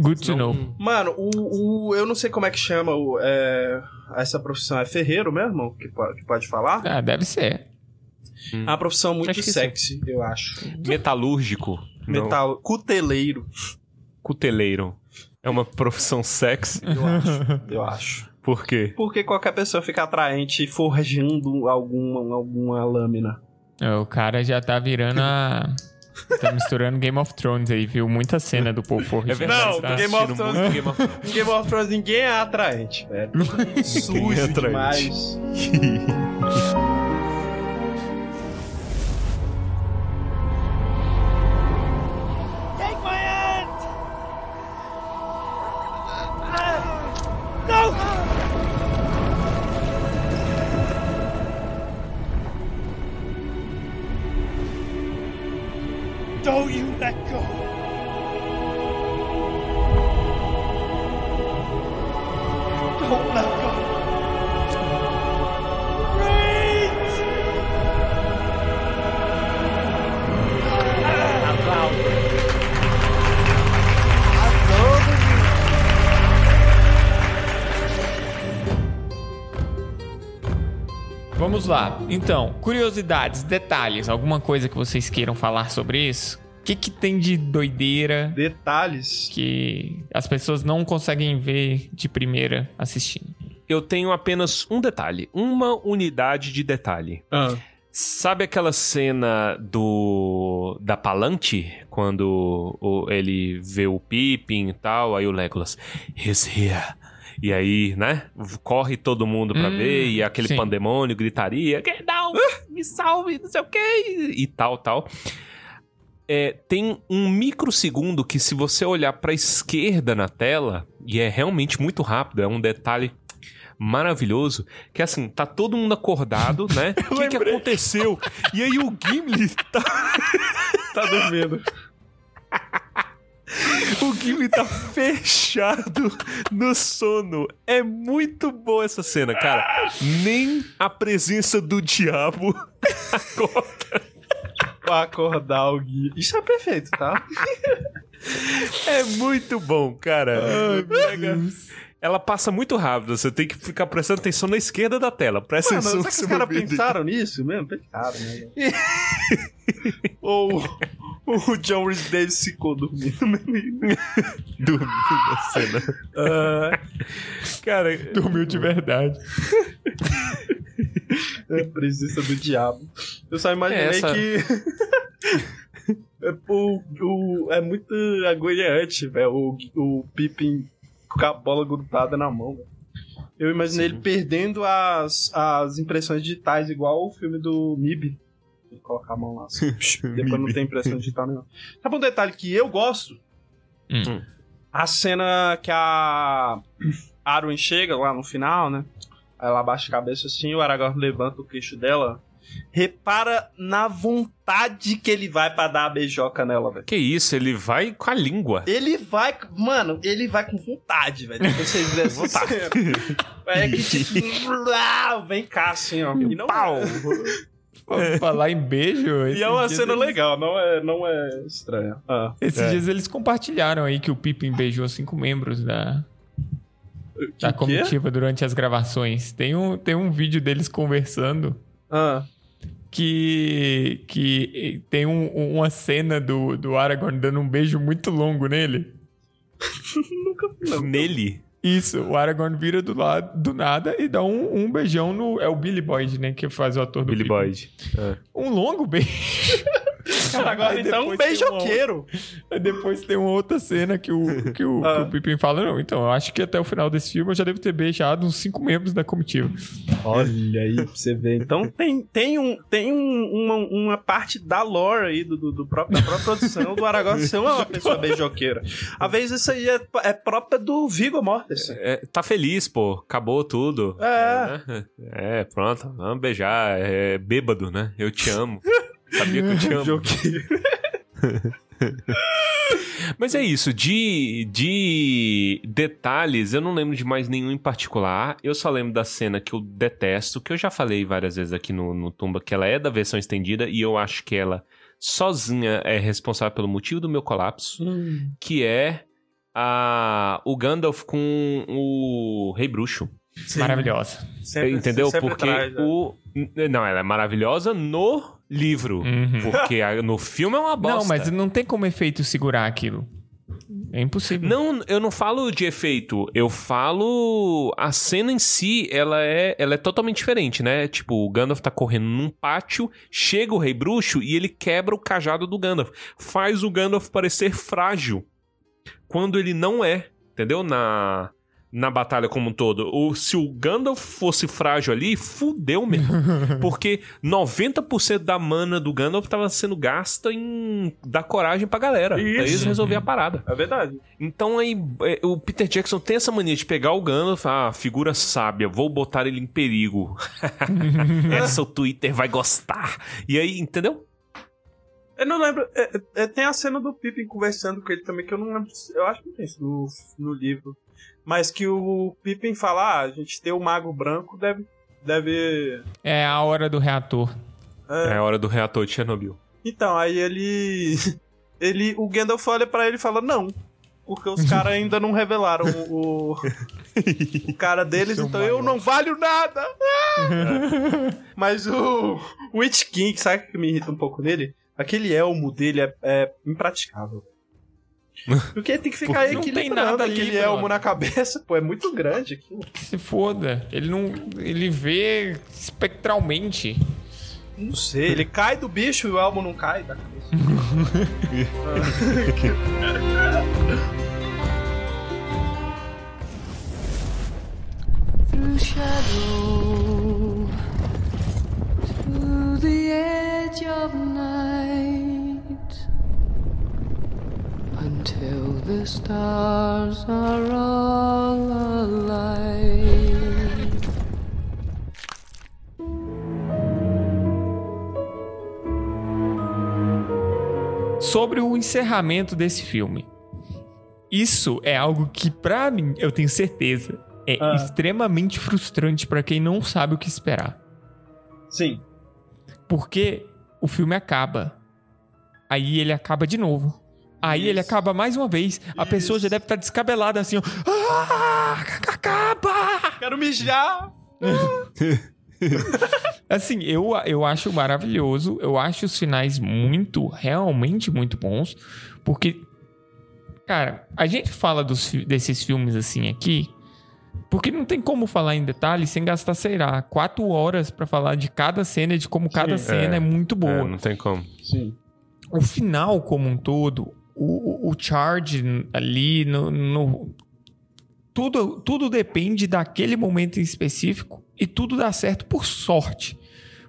[SPEAKER 1] Good to know.
[SPEAKER 2] Mano, o, o- eu não sei como é que chama o, é, essa profissão. É ferreiro mesmo? Que pode, que pode falar?
[SPEAKER 1] Ah, deve ser.
[SPEAKER 2] É uma profissão muito
[SPEAKER 3] Acho
[SPEAKER 2] sexy, eu acho.
[SPEAKER 3] Metalúrgico. Não,
[SPEAKER 2] Metal, cuteleiro,
[SPEAKER 3] Cuteleiro. É uma profissão sexy.
[SPEAKER 2] eu acho. eu acho.
[SPEAKER 3] Por quê?
[SPEAKER 2] Porque qualquer pessoa fica atraente forjando alguma, alguma lâmina.
[SPEAKER 1] É, O cara já tá virando a. Tá misturando Game of Thrones aí, viu? Muita cena do povo forjando.
[SPEAKER 3] É verdade.
[SPEAKER 2] Não,
[SPEAKER 3] tá
[SPEAKER 2] Game of Thrones-
[SPEAKER 3] Game of Thrones.
[SPEAKER 2] Game of Thrones ninguém é atraente, velho. Sujo
[SPEAKER 3] é atraente.
[SPEAKER 2] demais.
[SPEAKER 1] Então, curiosidades, detalhes, alguma coisa que vocês queiram falar sobre isso? O que, que tem de doideira
[SPEAKER 2] Detalhes.
[SPEAKER 1] que as pessoas não conseguem ver de primeira assistindo?
[SPEAKER 3] Eu tenho apenas um detalhe. Uma unidade de detalhe.
[SPEAKER 2] Ah.
[SPEAKER 3] Sabe aquela cena do da Palante quando o- ele vê o Pippin e tal, aí o Legolas, he's here. E aí, né? Corre todo mundo pra
[SPEAKER 1] Hum,
[SPEAKER 3] ver e aquele
[SPEAKER 1] sim.
[SPEAKER 3] pandemônio, gritaria, Gandalf, me salve, não sei o quê, e tal, tal. É, tem um microsegundo que se você olhar pra esquerda na tela, e é realmente muito rápido, é um detalhe maravilhoso, que assim, tá todo mundo acordado, né? O que, que aconteceu? E aí o Gimli tá,
[SPEAKER 2] Tá dormindo.
[SPEAKER 3] O Gimli tá fechado no sono. É muito boa essa cena, cara. Nem a presença do diabo acorda.
[SPEAKER 2] Pra acordar o Gui. Isso é perfeito, tá?
[SPEAKER 3] É muito bom, cara. Pega- Ela passa muito rápido, você tem que ficar prestando atenção na esquerda da tela. Presta
[SPEAKER 2] Mano,
[SPEAKER 3] atenção
[SPEAKER 2] será que os caras pensaram nisso mesmo? Pensaram, né? Ou o John Rhys Davis ficou dormindo.
[SPEAKER 3] Dormindo na cena.
[SPEAKER 2] Ah,
[SPEAKER 3] Cara,
[SPEAKER 1] Dormiu de verdade.
[SPEAKER 2] é a presença do diabo. Eu só imaginei
[SPEAKER 3] É, essa-
[SPEAKER 2] que. é, o, o, é muito agoniante, velho. O, o Pippin com a bola grudada na mão, velho. Eu imaginei
[SPEAKER 3] Sim.
[SPEAKER 2] ele perdendo as, as impressões digitais, igual o filme do MIB. Ele colocar a mão lá assim, depois não tem impressão digital nenhuma. Sabe um detalhe que eu gosto?
[SPEAKER 1] Hum.
[SPEAKER 2] A cena que a Arwen chega lá no final, né? Aí ela abaixa a cabeça assim, o Aragorn levanta o queixo dela. Repara na vontade que ele vai pra dar a beijoca nela, velho.
[SPEAKER 3] que isso? Ele vai com a língua.
[SPEAKER 2] Ele vai, mano, ele vai com vontade, velho. Depois vocês verem cena. É que tipo, uau, vem cá assim, ó. E, não,
[SPEAKER 3] Pau!
[SPEAKER 1] Pra Falar em beijo.
[SPEAKER 2] e é uma cena
[SPEAKER 1] eles-
[SPEAKER 2] legal, não é, não é estranha. Ah.
[SPEAKER 1] Esses
[SPEAKER 3] É.
[SPEAKER 1] dias eles compartilharam aí que o Pippin beijou cinco membros da, da
[SPEAKER 2] Que-
[SPEAKER 1] comitiva durante as gravações. Tem um, tem um vídeo deles conversando
[SPEAKER 2] Ah.
[SPEAKER 1] Que, que tem um- uma cena do, do Aragorn dando um beijo muito longo nele.
[SPEAKER 3] Nele.
[SPEAKER 1] Isso, o Aragorn vira do lado do nada e dá um, um beijão no. É o Billy Boyd, né? Que faz o ator do
[SPEAKER 3] Billy. Boyd. É.
[SPEAKER 1] Um longo beijo.
[SPEAKER 2] Agora
[SPEAKER 1] Aí
[SPEAKER 2] então, um
[SPEAKER 1] tem uma
[SPEAKER 2] beijoqueiro.
[SPEAKER 1] Aí depois tem uma outra cena que o, que o,
[SPEAKER 2] Ah.
[SPEAKER 1] que o Pippin fala: Não, então, eu acho que até o final desse filme eu já devo ter beijado uns cinco membros da comitiva.
[SPEAKER 2] Olha aí pra você ver. Então tem, tem, um, tem um- uma, uma parte da lore aí do, do, do próprio, da própria produção do Aragorn ser uma pessoa beijoqueira. Às vezes isso aí é, é própria do Viggo Mortensen.
[SPEAKER 3] É, tá feliz, pô. Acabou tudo.
[SPEAKER 2] É.
[SPEAKER 3] É, né? É, pronto. Vamos beijar. É bêbado, né? Eu te amo. Sabia que eu te amo.
[SPEAKER 2] Beijoqueiro.
[SPEAKER 3] Mas é isso, de, de detalhes, eu não lembro de mais nenhum em particular. Eu só lembro da cena que eu detesto, que eu já falei várias vezes aqui no, no Tumba, que ela é da versão estendida e eu acho que ela sozinha é responsável pelo motivo do meu colapso, que é a, o Gandalf com o Rei Bruxo.
[SPEAKER 1] Maravilhosa.
[SPEAKER 2] Sempre-
[SPEAKER 3] Entendeu?
[SPEAKER 2] sempre
[SPEAKER 3] Porque
[SPEAKER 2] traz, né?
[SPEAKER 3] o. Não, ela é maravilhosa no livro.
[SPEAKER 1] Uhum.
[SPEAKER 3] Porque a- no filme é uma bosta.
[SPEAKER 1] Não, mas não tem como efeito segurar aquilo. É impossível.
[SPEAKER 3] Não, eu não falo de efeito, eu falo a cena em si, ela é, ela é totalmente diferente, né? Tipo, o Gandalf tá correndo num pátio, chega o Rei Bruxo e ele quebra o cajado do Gandalf, faz o Gandalf parecer frágil, quando ele não é, entendeu? Na na batalha como um todo. O, se o Gandalf fosse frágil ali, fudeu mesmo. Porque 90% da mana do Gandalf tava sendo gasta em dar coragem pra galera. Pra eles
[SPEAKER 2] Isso.
[SPEAKER 3] resolver a parada.
[SPEAKER 2] É verdade.
[SPEAKER 3] Então aí é, o Peter Jackson tem essa mania de pegar o Gandalf, ah, figura sábia, vou botar ele em perigo. essa o Twitter vai gostar. E aí, entendeu?
[SPEAKER 2] Eu não lembro. é, é, tem a cena do Pippin conversando com ele também, que eu não lembro. Eu acho que não tem isso no, no livro. Mas que o Pippin fala: ah, a gente ter o Mago Branco deve. Deve.
[SPEAKER 1] É a hora do reator.
[SPEAKER 3] É a hora do reator de Chernobyl.
[SPEAKER 2] Então, aí ele. ele o Gandalf olha pra ele e fala: não. Porque os caras ainda não revelaram o, o cara deles,
[SPEAKER 1] Seu
[SPEAKER 2] então eu
[SPEAKER 1] maior.
[SPEAKER 2] não valho nada. Ah! Mas o, o Witch King, sabe o que me irrita um pouco nele? Aquele elmo dele é, é impraticável. Porque tem que ficar
[SPEAKER 1] Porque não tem nada ali,
[SPEAKER 2] aquele elmo na cabeça, pô, é muito grande aquilo.
[SPEAKER 1] Que se foda. Ele não. Ele vê espectralmente.
[SPEAKER 2] Não sei, ele cai do bicho e o elmo não cai da cabeça.
[SPEAKER 6] through shadow, the edge of night, until the stars are all alight.
[SPEAKER 1] Sobre o encerramento desse filme. Isso é algo que, pra mim, eu tenho certeza, é
[SPEAKER 2] Ah.
[SPEAKER 1] extremamente frustrante pra quem não sabe o que esperar.
[SPEAKER 2] Sim.
[SPEAKER 1] Porque o filme acaba. Aí ele acaba de novo. Aí ele
[SPEAKER 2] Isso.
[SPEAKER 1] acaba mais uma vez. A pessoa já deve estar descabelada assim, ó. Ah, acaba!
[SPEAKER 2] Quero mijar!
[SPEAKER 1] Assim, eu, eu acho maravilhoso. Eu acho os finais muito, realmente muito bons. Porque, cara, a gente fala dos, desses filmes assim aqui. Porque não tem como falar em detalhes sem gastar, sei lá, quatro horas pra falar de cada cena e de como cada cena é,
[SPEAKER 3] É.
[SPEAKER 1] muito boa.
[SPEAKER 3] É, não tem como.
[SPEAKER 2] Sim.
[SPEAKER 1] o final como um todo, o, o- charge ali no, no- tudo tudo depende daquele momento em específico e tudo dá certo por sorte,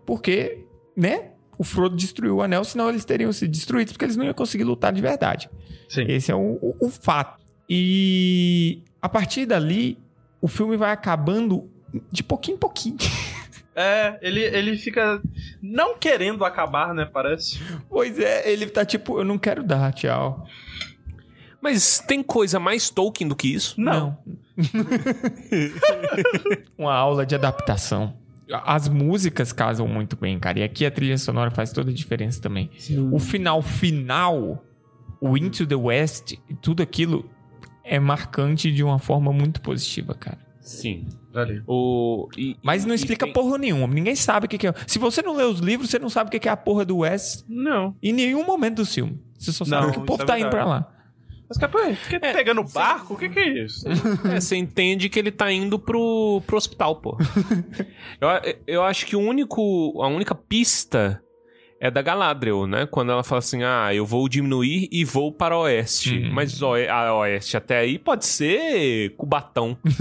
[SPEAKER 1] porque né? O Frodo destruiu o anel, senão eles teriam sido destruídos porque eles não iam conseguir lutar de verdade.
[SPEAKER 2] Sim.
[SPEAKER 1] Esse é o, o- o fato. E a partir dali, o filme vai acabando de pouquinho em pouquinho.
[SPEAKER 2] É, ele, ele fica não querendo acabar, né? Parece.
[SPEAKER 1] pois é, ele tá tipo, eu não quero dar, tchau.
[SPEAKER 3] Mas tem coisa mais Tolkien do que isso?
[SPEAKER 2] Não.
[SPEAKER 1] Uma aula de adaptação. As músicas casam muito bem, cara. E aqui a trilha sonora faz toda a diferença também. O final final, o Into the West, tudo aquilo é marcante de uma forma muito positiva, cara.
[SPEAKER 3] Sim.
[SPEAKER 2] Ali.
[SPEAKER 3] O, e-
[SPEAKER 1] Mas não
[SPEAKER 3] e
[SPEAKER 1] explica
[SPEAKER 3] tem-
[SPEAKER 1] porra nenhuma. Ninguém sabe o que que é. Se você não lê os livros, você não sabe o que que é a porra do West
[SPEAKER 2] Não.
[SPEAKER 1] em nenhum momento do filme. Você só sabe
[SPEAKER 2] Não,
[SPEAKER 1] que o povo
[SPEAKER 2] é
[SPEAKER 1] tá indo pra lá.
[SPEAKER 2] Mas capaz, fica pegando barco? O que, que é isso?
[SPEAKER 3] É, você entende que ele tá indo pro, pro hospital, pô. eu, eu acho que o único, a única pista é da Galadriel, né? Quando ela fala assim, ah, eu vou diminuir e vou para o oeste.
[SPEAKER 1] Hum.
[SPEAKER 3] Mas o, a oeste até aí pode ser Cubatão.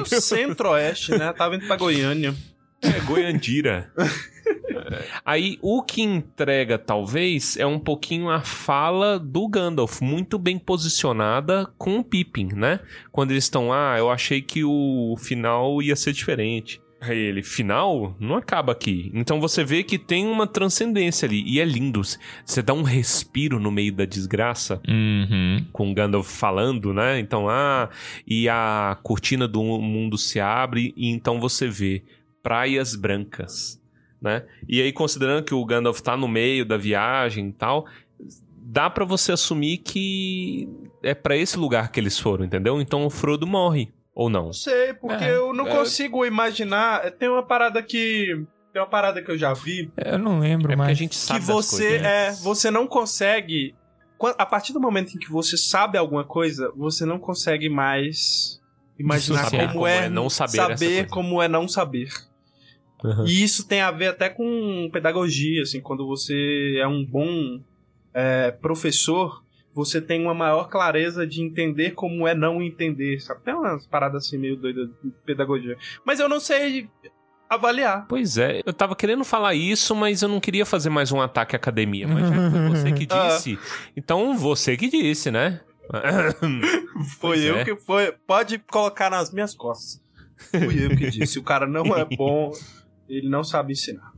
[SPEAKER 2] O centro-oeste, né? Tava indo pra Goiânia.
[SPEAKER 3] É Goiandira. É. Aí o que entrega, talvez, é um pouquinho a fala do Gandalf, muito bem posicionada com o Pippin, né? Quando eles estão, ah, eu achei que o final ia ser diferente. Ele, final? Não acaba aqui. Então você vê que tem uma transcendência ali, e é lindo. Você dá um respiro no meio da desgraça
[SPEAKER 1] Uhum.
[SPEAKER 3] com o Gandalf falando, né? Então, ah, e a cortina do mundo se abre e então você vê praias brancas, né? E aí considerando que o Gandalf tá no meio da viagem e tal, dá pra você assumir que é pra esse lugar que eles foram, entendeu? Então o Frodo morre ou não?
[SPEAKER 2] Não sei, porque
[SPEAKER 1] É,
[SPEAKER 2] eu não
[SPEAKER 1] é.
[SPEAKER 2] consigo imaginar. Tem uma parada que. Tem uma parada que eu já vi.
[SPEAKER 1] Eu não lembro
[SPEAKER 3] É
[SPEAKER 1] mais.
[SPEAKER 3] a gente sabe
[SPEAKER 2] que você
[SPEAKER 3] coisas, né?
[SPEAKER 2] é. Você não consegue. A partir do momento em que você sabe alguma coisa, você não consegue mais imaginar como,
[SPEAKER 3] Como
[SPEAKER 2] é,
[SPEAKER 3] é não saber essa coisa.
[SPEAKER 2] como é não saber.
[SPEAKER 3] Uhum.
[SPEAKER 2] E isso tem a ver até com pedagogia, assim, quando você é um bom é, professor, você tem uma maior clareza de entender como é não entender, sabe? Tem umas paradas assim meio doidas de pedagogia. Mas eu não sei avaliar.
[SPEAKER 3] Pois é, eu tava querendo falar isso, mas eu não queria fazer mais um ataque à academia. Mas foi você que
[SPEAKER 2] Ah.
[SPEAKER 3] disse, então você que disse, né?
[SPEAKER 2] Foi
[SPEAKER 3] Pois
[SPEAKER 2] eu
[SPEAKER 3] é.
[SPEAKER 2] que foi. Pode colocar nas minhas costas. Fui eu que disse. O cara não é bom, ele não sabe ensinar.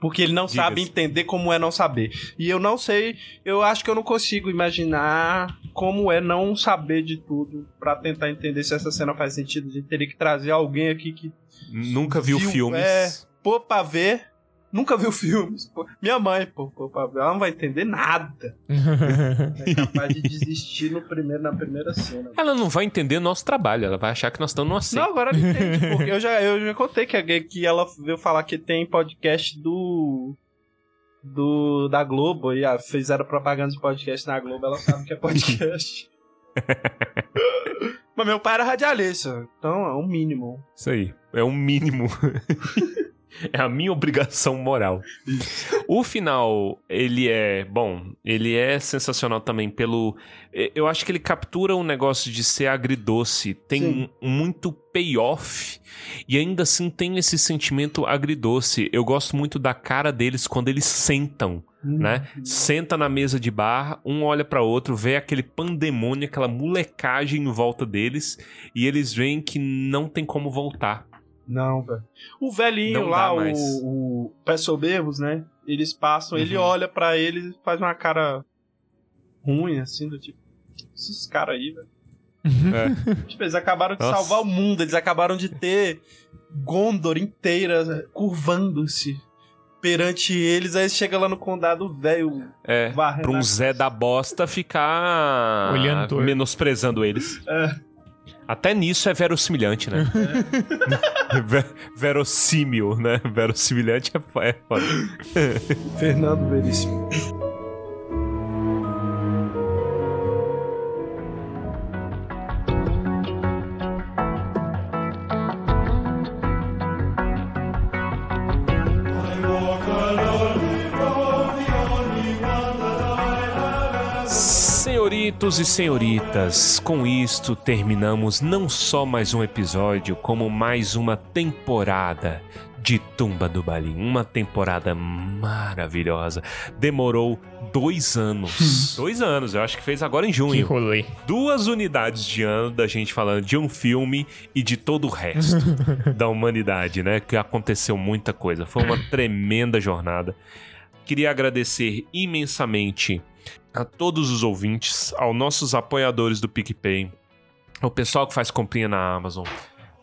[SPEAKER 2] Porque ele não
[SPEAKER 3] Diga-se.
[SPEAKER 2] sabe entender como é não saber. E eu não sei, eu acho que eu não consigo imaginar como é não saber de tudo pra tentar entender se essa cena faz sentido. A gente teria que trazer alguém aqui que
[SPEAKER 3] Nunca viu,
[SPEAKER 2] Viu,
[SPEAKER 3] filmes.
[SPEAKER 2] é. pô pra ver, nunca viu filmes. Pô, minha mãe, pô, pô ela não vai entender nada. É capaz de desistir no primeiro, na primeira cena.
[SPEAKER 3] Ela não vai entender nosso trabalho, ela vai achar que nós estamos numa seita.
[SPEAKER 2] Não, agora ela entende, porque eu já, eu já contei que, a- que ela veio falar que tem podcast do. do da Globo, e ah, fizeram propaganda de podcast na Globo, ela sabe que é podcast. Mas meu pai era radialista, então é o mínimo.
[SPEAKER 3] Isso aí, é o mínimo. é a minha obrigação moral. O final, ele é, bom, ele é sensacional também pelo eu acho que ele captura um negócio de ser agridoce, tem
[SPEAKER 2] Sim.
[SPEAKER 3] muito payoff e ainda assim tem esse sentimento agridoce. Eu gosto muito da cara deles quando eles sentam né? Senta na mesa de bar, um olha pra outro, vê aquele pandemônio, aquela molecagem em volta deles, e eles veem que não tem como voltar.
[SPEAKER 2] Não, velho. O velhinho
[SPEAKER 3] Não
[SPEAKER 2] lá, o, o Pé Soberbos, né? Eles passam, ele
[SPEAKER 3] Uhum.
[SPEAKER 2] olha pra ele e faz uma cara ruim, assim, do tipo. Esses caras aí, velho. Tipo, eles acabaram de
[SPEAKER 3] Nossa.
[SPEAKER 2] salvar o mundo, eles acabaram de ter Gondor inteira né, curvando-se perante eles, aí chega lá no condado velho.
[SPEAKER 3] É,
[SPEAKER 2] Varrendo
[SPEAKER 3] pra um Zé da bosta ficar
[SPEAKER 1] Olhando
[SPEAKER 3] menosprezando eles.
[SPEAKER 2] É.
[SPEAKER 3] Até nisso é verossimilhante, né? Ve- Verossímil, né? Verossimilhante é é foda.
[SPEAKER 2] Fernando Veríssimo.
[SPEAKER 3] Senhoritos e senhoritas, com isto terminamos não só mais um episódio, como mais uma temporada de Tumba do Balim. Uma temporada maravilhosa. Demorou dois anos. dois anos, eu acho que fez agora em
[SPEAKER 1] Que
[SPEAKER 3] junho.
[SPEAKER 1] rolê.
[SPEAKER 3] Duas unidades de ano da gente falando de um filme e de todo o resto da humanidade, né? Que aconteceu muita coisa. Foi uma tremenda jornada. Queria agradecer imensamente a todos os ouvintes, aos nossos apoiadores do PicPay, ao pessoal que faz comprinha na Amazon,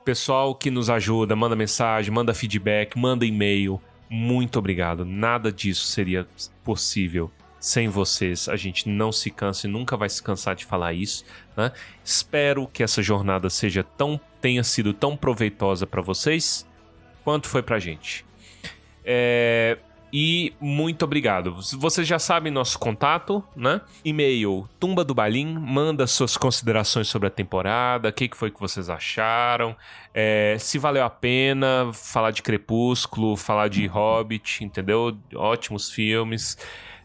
[SPEAKER 3] pessoal que nos ajuda, manda mensagem, manda feedback, manda e-mail. Muito obrigado. Nada disso seria possível sem vocês. A gente não se cansa e nunca vai se cansar de falar isso, né? Espero que essa jornada seja tão tenha sido tão proveitosa para vocês quanto foi pra gente. É, e muito obrigado. Vocês já sabem nosso contato, né? E-mail tumba do balim, manda suas considerações sobre a temporada, o que, que foi que vocês acharam, é, se valeu a pena falar de Crepúsculo, falar de Hobbit, entendeu? Ótimos filmes.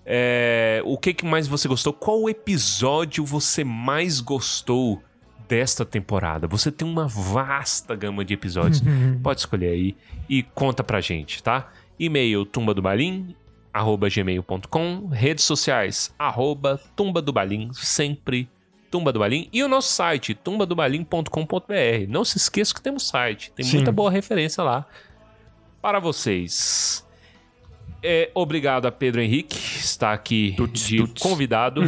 [SPEAKER 3] É, o que, que mais você gostou? Qual episódio você mais gostou desta temporada? Você tem uma vasta gama de episódios. Pode escolher aí e conta pra gente, tá? E-mail tumbadobalim, arroba gmail.com, redes sociais, arroba tumbadobalim, sempre Tumba do Balim, e o nosso site, tumbadobalim.com.br. Não se esqueça que temos site, tem
[SPEAKER 2] Sim.
[SPEAKER 3] muita boa referência lá para vocês. É, obrigado a Pedro Henrique, está aqui
[SPEAKER 1] Tuts,
[SPEAKER 3] de
[SPEAKER 1] tuts.
[SPEAKER 3] convidado.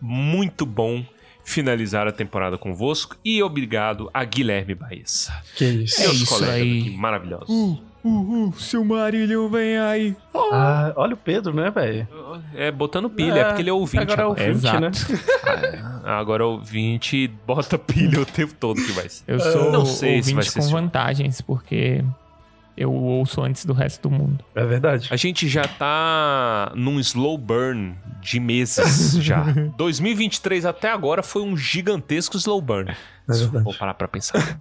[SPEAKER 3] Muito bom finalizar a temporada convosco. E obrigado a Guilherme Baessa.
[SPEAKER 2] Que isso.
[SPEAKER 1] É isso
[SPEAKER 3] colegas
[SPEAKER 1] aí.
[SPEAKER 3] aqui maravilhosos.
[SPEAKER 1] Uh, uh, uh, seu Marilhão vem aí.
[SPEAKER 2] Ah, olha o Pedro, né, velho?
[SPEAKER 3] É, botando pilha, é, porque ele é ouvinte.
[SPEAKER 2] Agora é
[SPEAKER 3] agora.
[SPEAKER 2] ouvinte,
[SPEAKER 1] Exato.
[SPEAKER 2] né?
[SPEAKER 3] Ah, Agora ouvinte bota pilha o tempo todo que vai ser.
[SPEAKER 1] Eu sou
[SPEAKER 3] Não sei se vai
[SPEAKER 1] ouvinte
[SPEAKER 3] ser
[SPEAKER 1] com vantagens, porque eu ouço antes do resto do mundo.
[SPEAKER 2] É verdade.
[SPEAKER 3] A gente já tá num slow burn de meses já. 2023 até agora foi um gigantesco slow burn.
[SPEAKER 2] É
[SPEAKER 3] Se for parar pra pensar,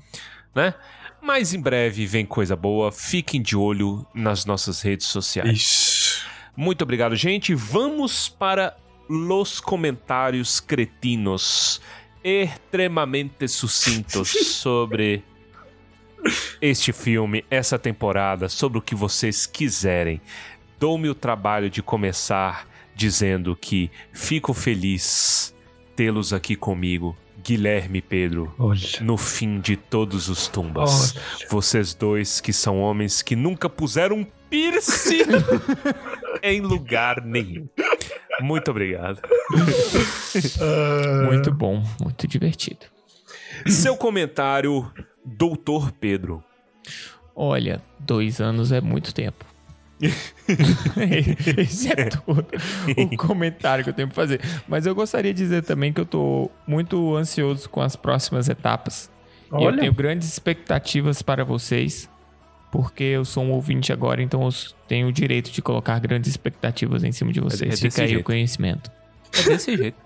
[SPEAKER 3] né? Mas em breve vem coisa boa. Fiquem de olho nas nossas redes sociais.
[SPEAKER 2] Isso.
[SPEAKER 3] Muito obrigado, gente. Vamos para los comentários cretinos extremamente sucintos sobre este filme, essa temporada, sobre o que vocês quiserem. Dou-me o trabalho de começar dizendo que fico feliz tê-los aqui comigo, Guilherme e Pedro,
[SPEAKER 2] Olha.
[SPEAKER 3] no fim de todos os tumbas.
[SPEAKER 2] Olha.
[SPEAKER 3] Vocês dois que são homens que nunca puseram piercing em lugar nenhum. Muito obrigado.
[SPEAKER 1] Muito bom, muito divertido.
[SPEAKER 3] Seu comentário, Doutor Pedro.
[SPEAKER 1] Olha, dois anos é muito tempo. Esse é todo o comentário que eu tenho pra fazer. Mas eu gostaria de dizer também que eu tô muito ansioso com as próximas etapas. E eu
[SPEAKER 2] Olha.
[SPEAKER 1] tenho grandes expectativas para vocês, porque eu sou um ouvinte agora, então eu tenho o direito de colocar grandes expectativas em cima de vocês.
[SPEAKER 3] é
[SPEAKER 1] Fica aí
[SPEAKER 3] jeito.
[SPEAKER 1] o conhecimento.
[SPEAKER 3] É desse jeito.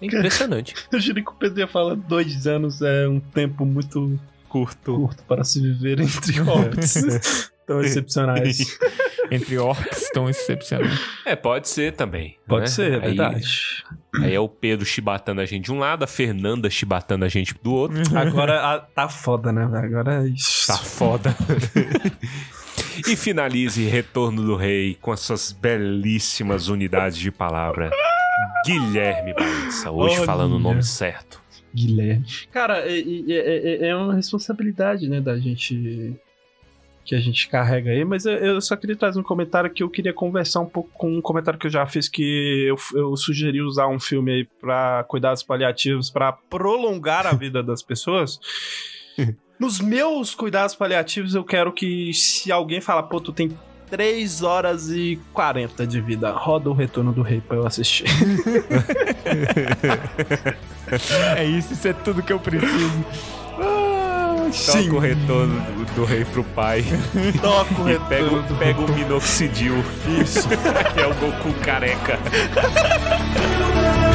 [SPEAKER 3] É impressionante.
[SPEAKER 2] Eu jurei que o Pedro ia falar dois anos é um tempo muito
[SPEAKER 3] Curto.
[SPEAKER 2] curto para se viver entre hobbits tão excepcionais.
[SPEAKER 1] Entre orcs tão excepcionais.
[SPEAKER 3] É, pode ser também.
[SPEAKER 2] Pode
[SPEAKER 3] né?
[SPEAKER 2] ser, é
[SPEAKER 3] Aí-
[SPEAKER 2] verdade.
[SPEAKER 3] Aí é o Pedro chibatando a gente de um lado, a Fernanda chibatando a gente do outro.
[SPEAKER 2] Agora a- tá foda, né? Agora é isso.
[SPEAKER 3] Tá foda. e finalize Retorno do Rei com as suas belíssimas unidades de palavra. Guilherme Balança, hoje
[SPEAKER 2] Olha.
[SPEAKER 3] falando o nome certo.
[SPEAKER 2] Guilherme. Cara, é, é- é- é uma responsabilidade, né, da gente. Que a gente carrega aí, mas eu, só queria trazer um comentário que eu queria conversar um pouco com um comentário que eu já fiz, que eu, eu sugeri usar um filme aí pra cuidados paliativos, pra prolongar a vida das pessoas. Nos meus cuidados paliativos, eu quero que se alguém falar, pô, tu tem 3 horas e 40 de vida. Roda o retorno do rei pra eu assistir.
[SPEAKER 1] É isso, isso é tudo que eu preciso.
[SPEAKER 3] Toca o retorno do, do rei pro pai.
[SPEAKER 2] Toca o
[SPEAKER 3] E pega,
[SPEAKER 2] retorno
[SPEAKER 3] o- pega o minoxidil. Isso. é o Goku careca.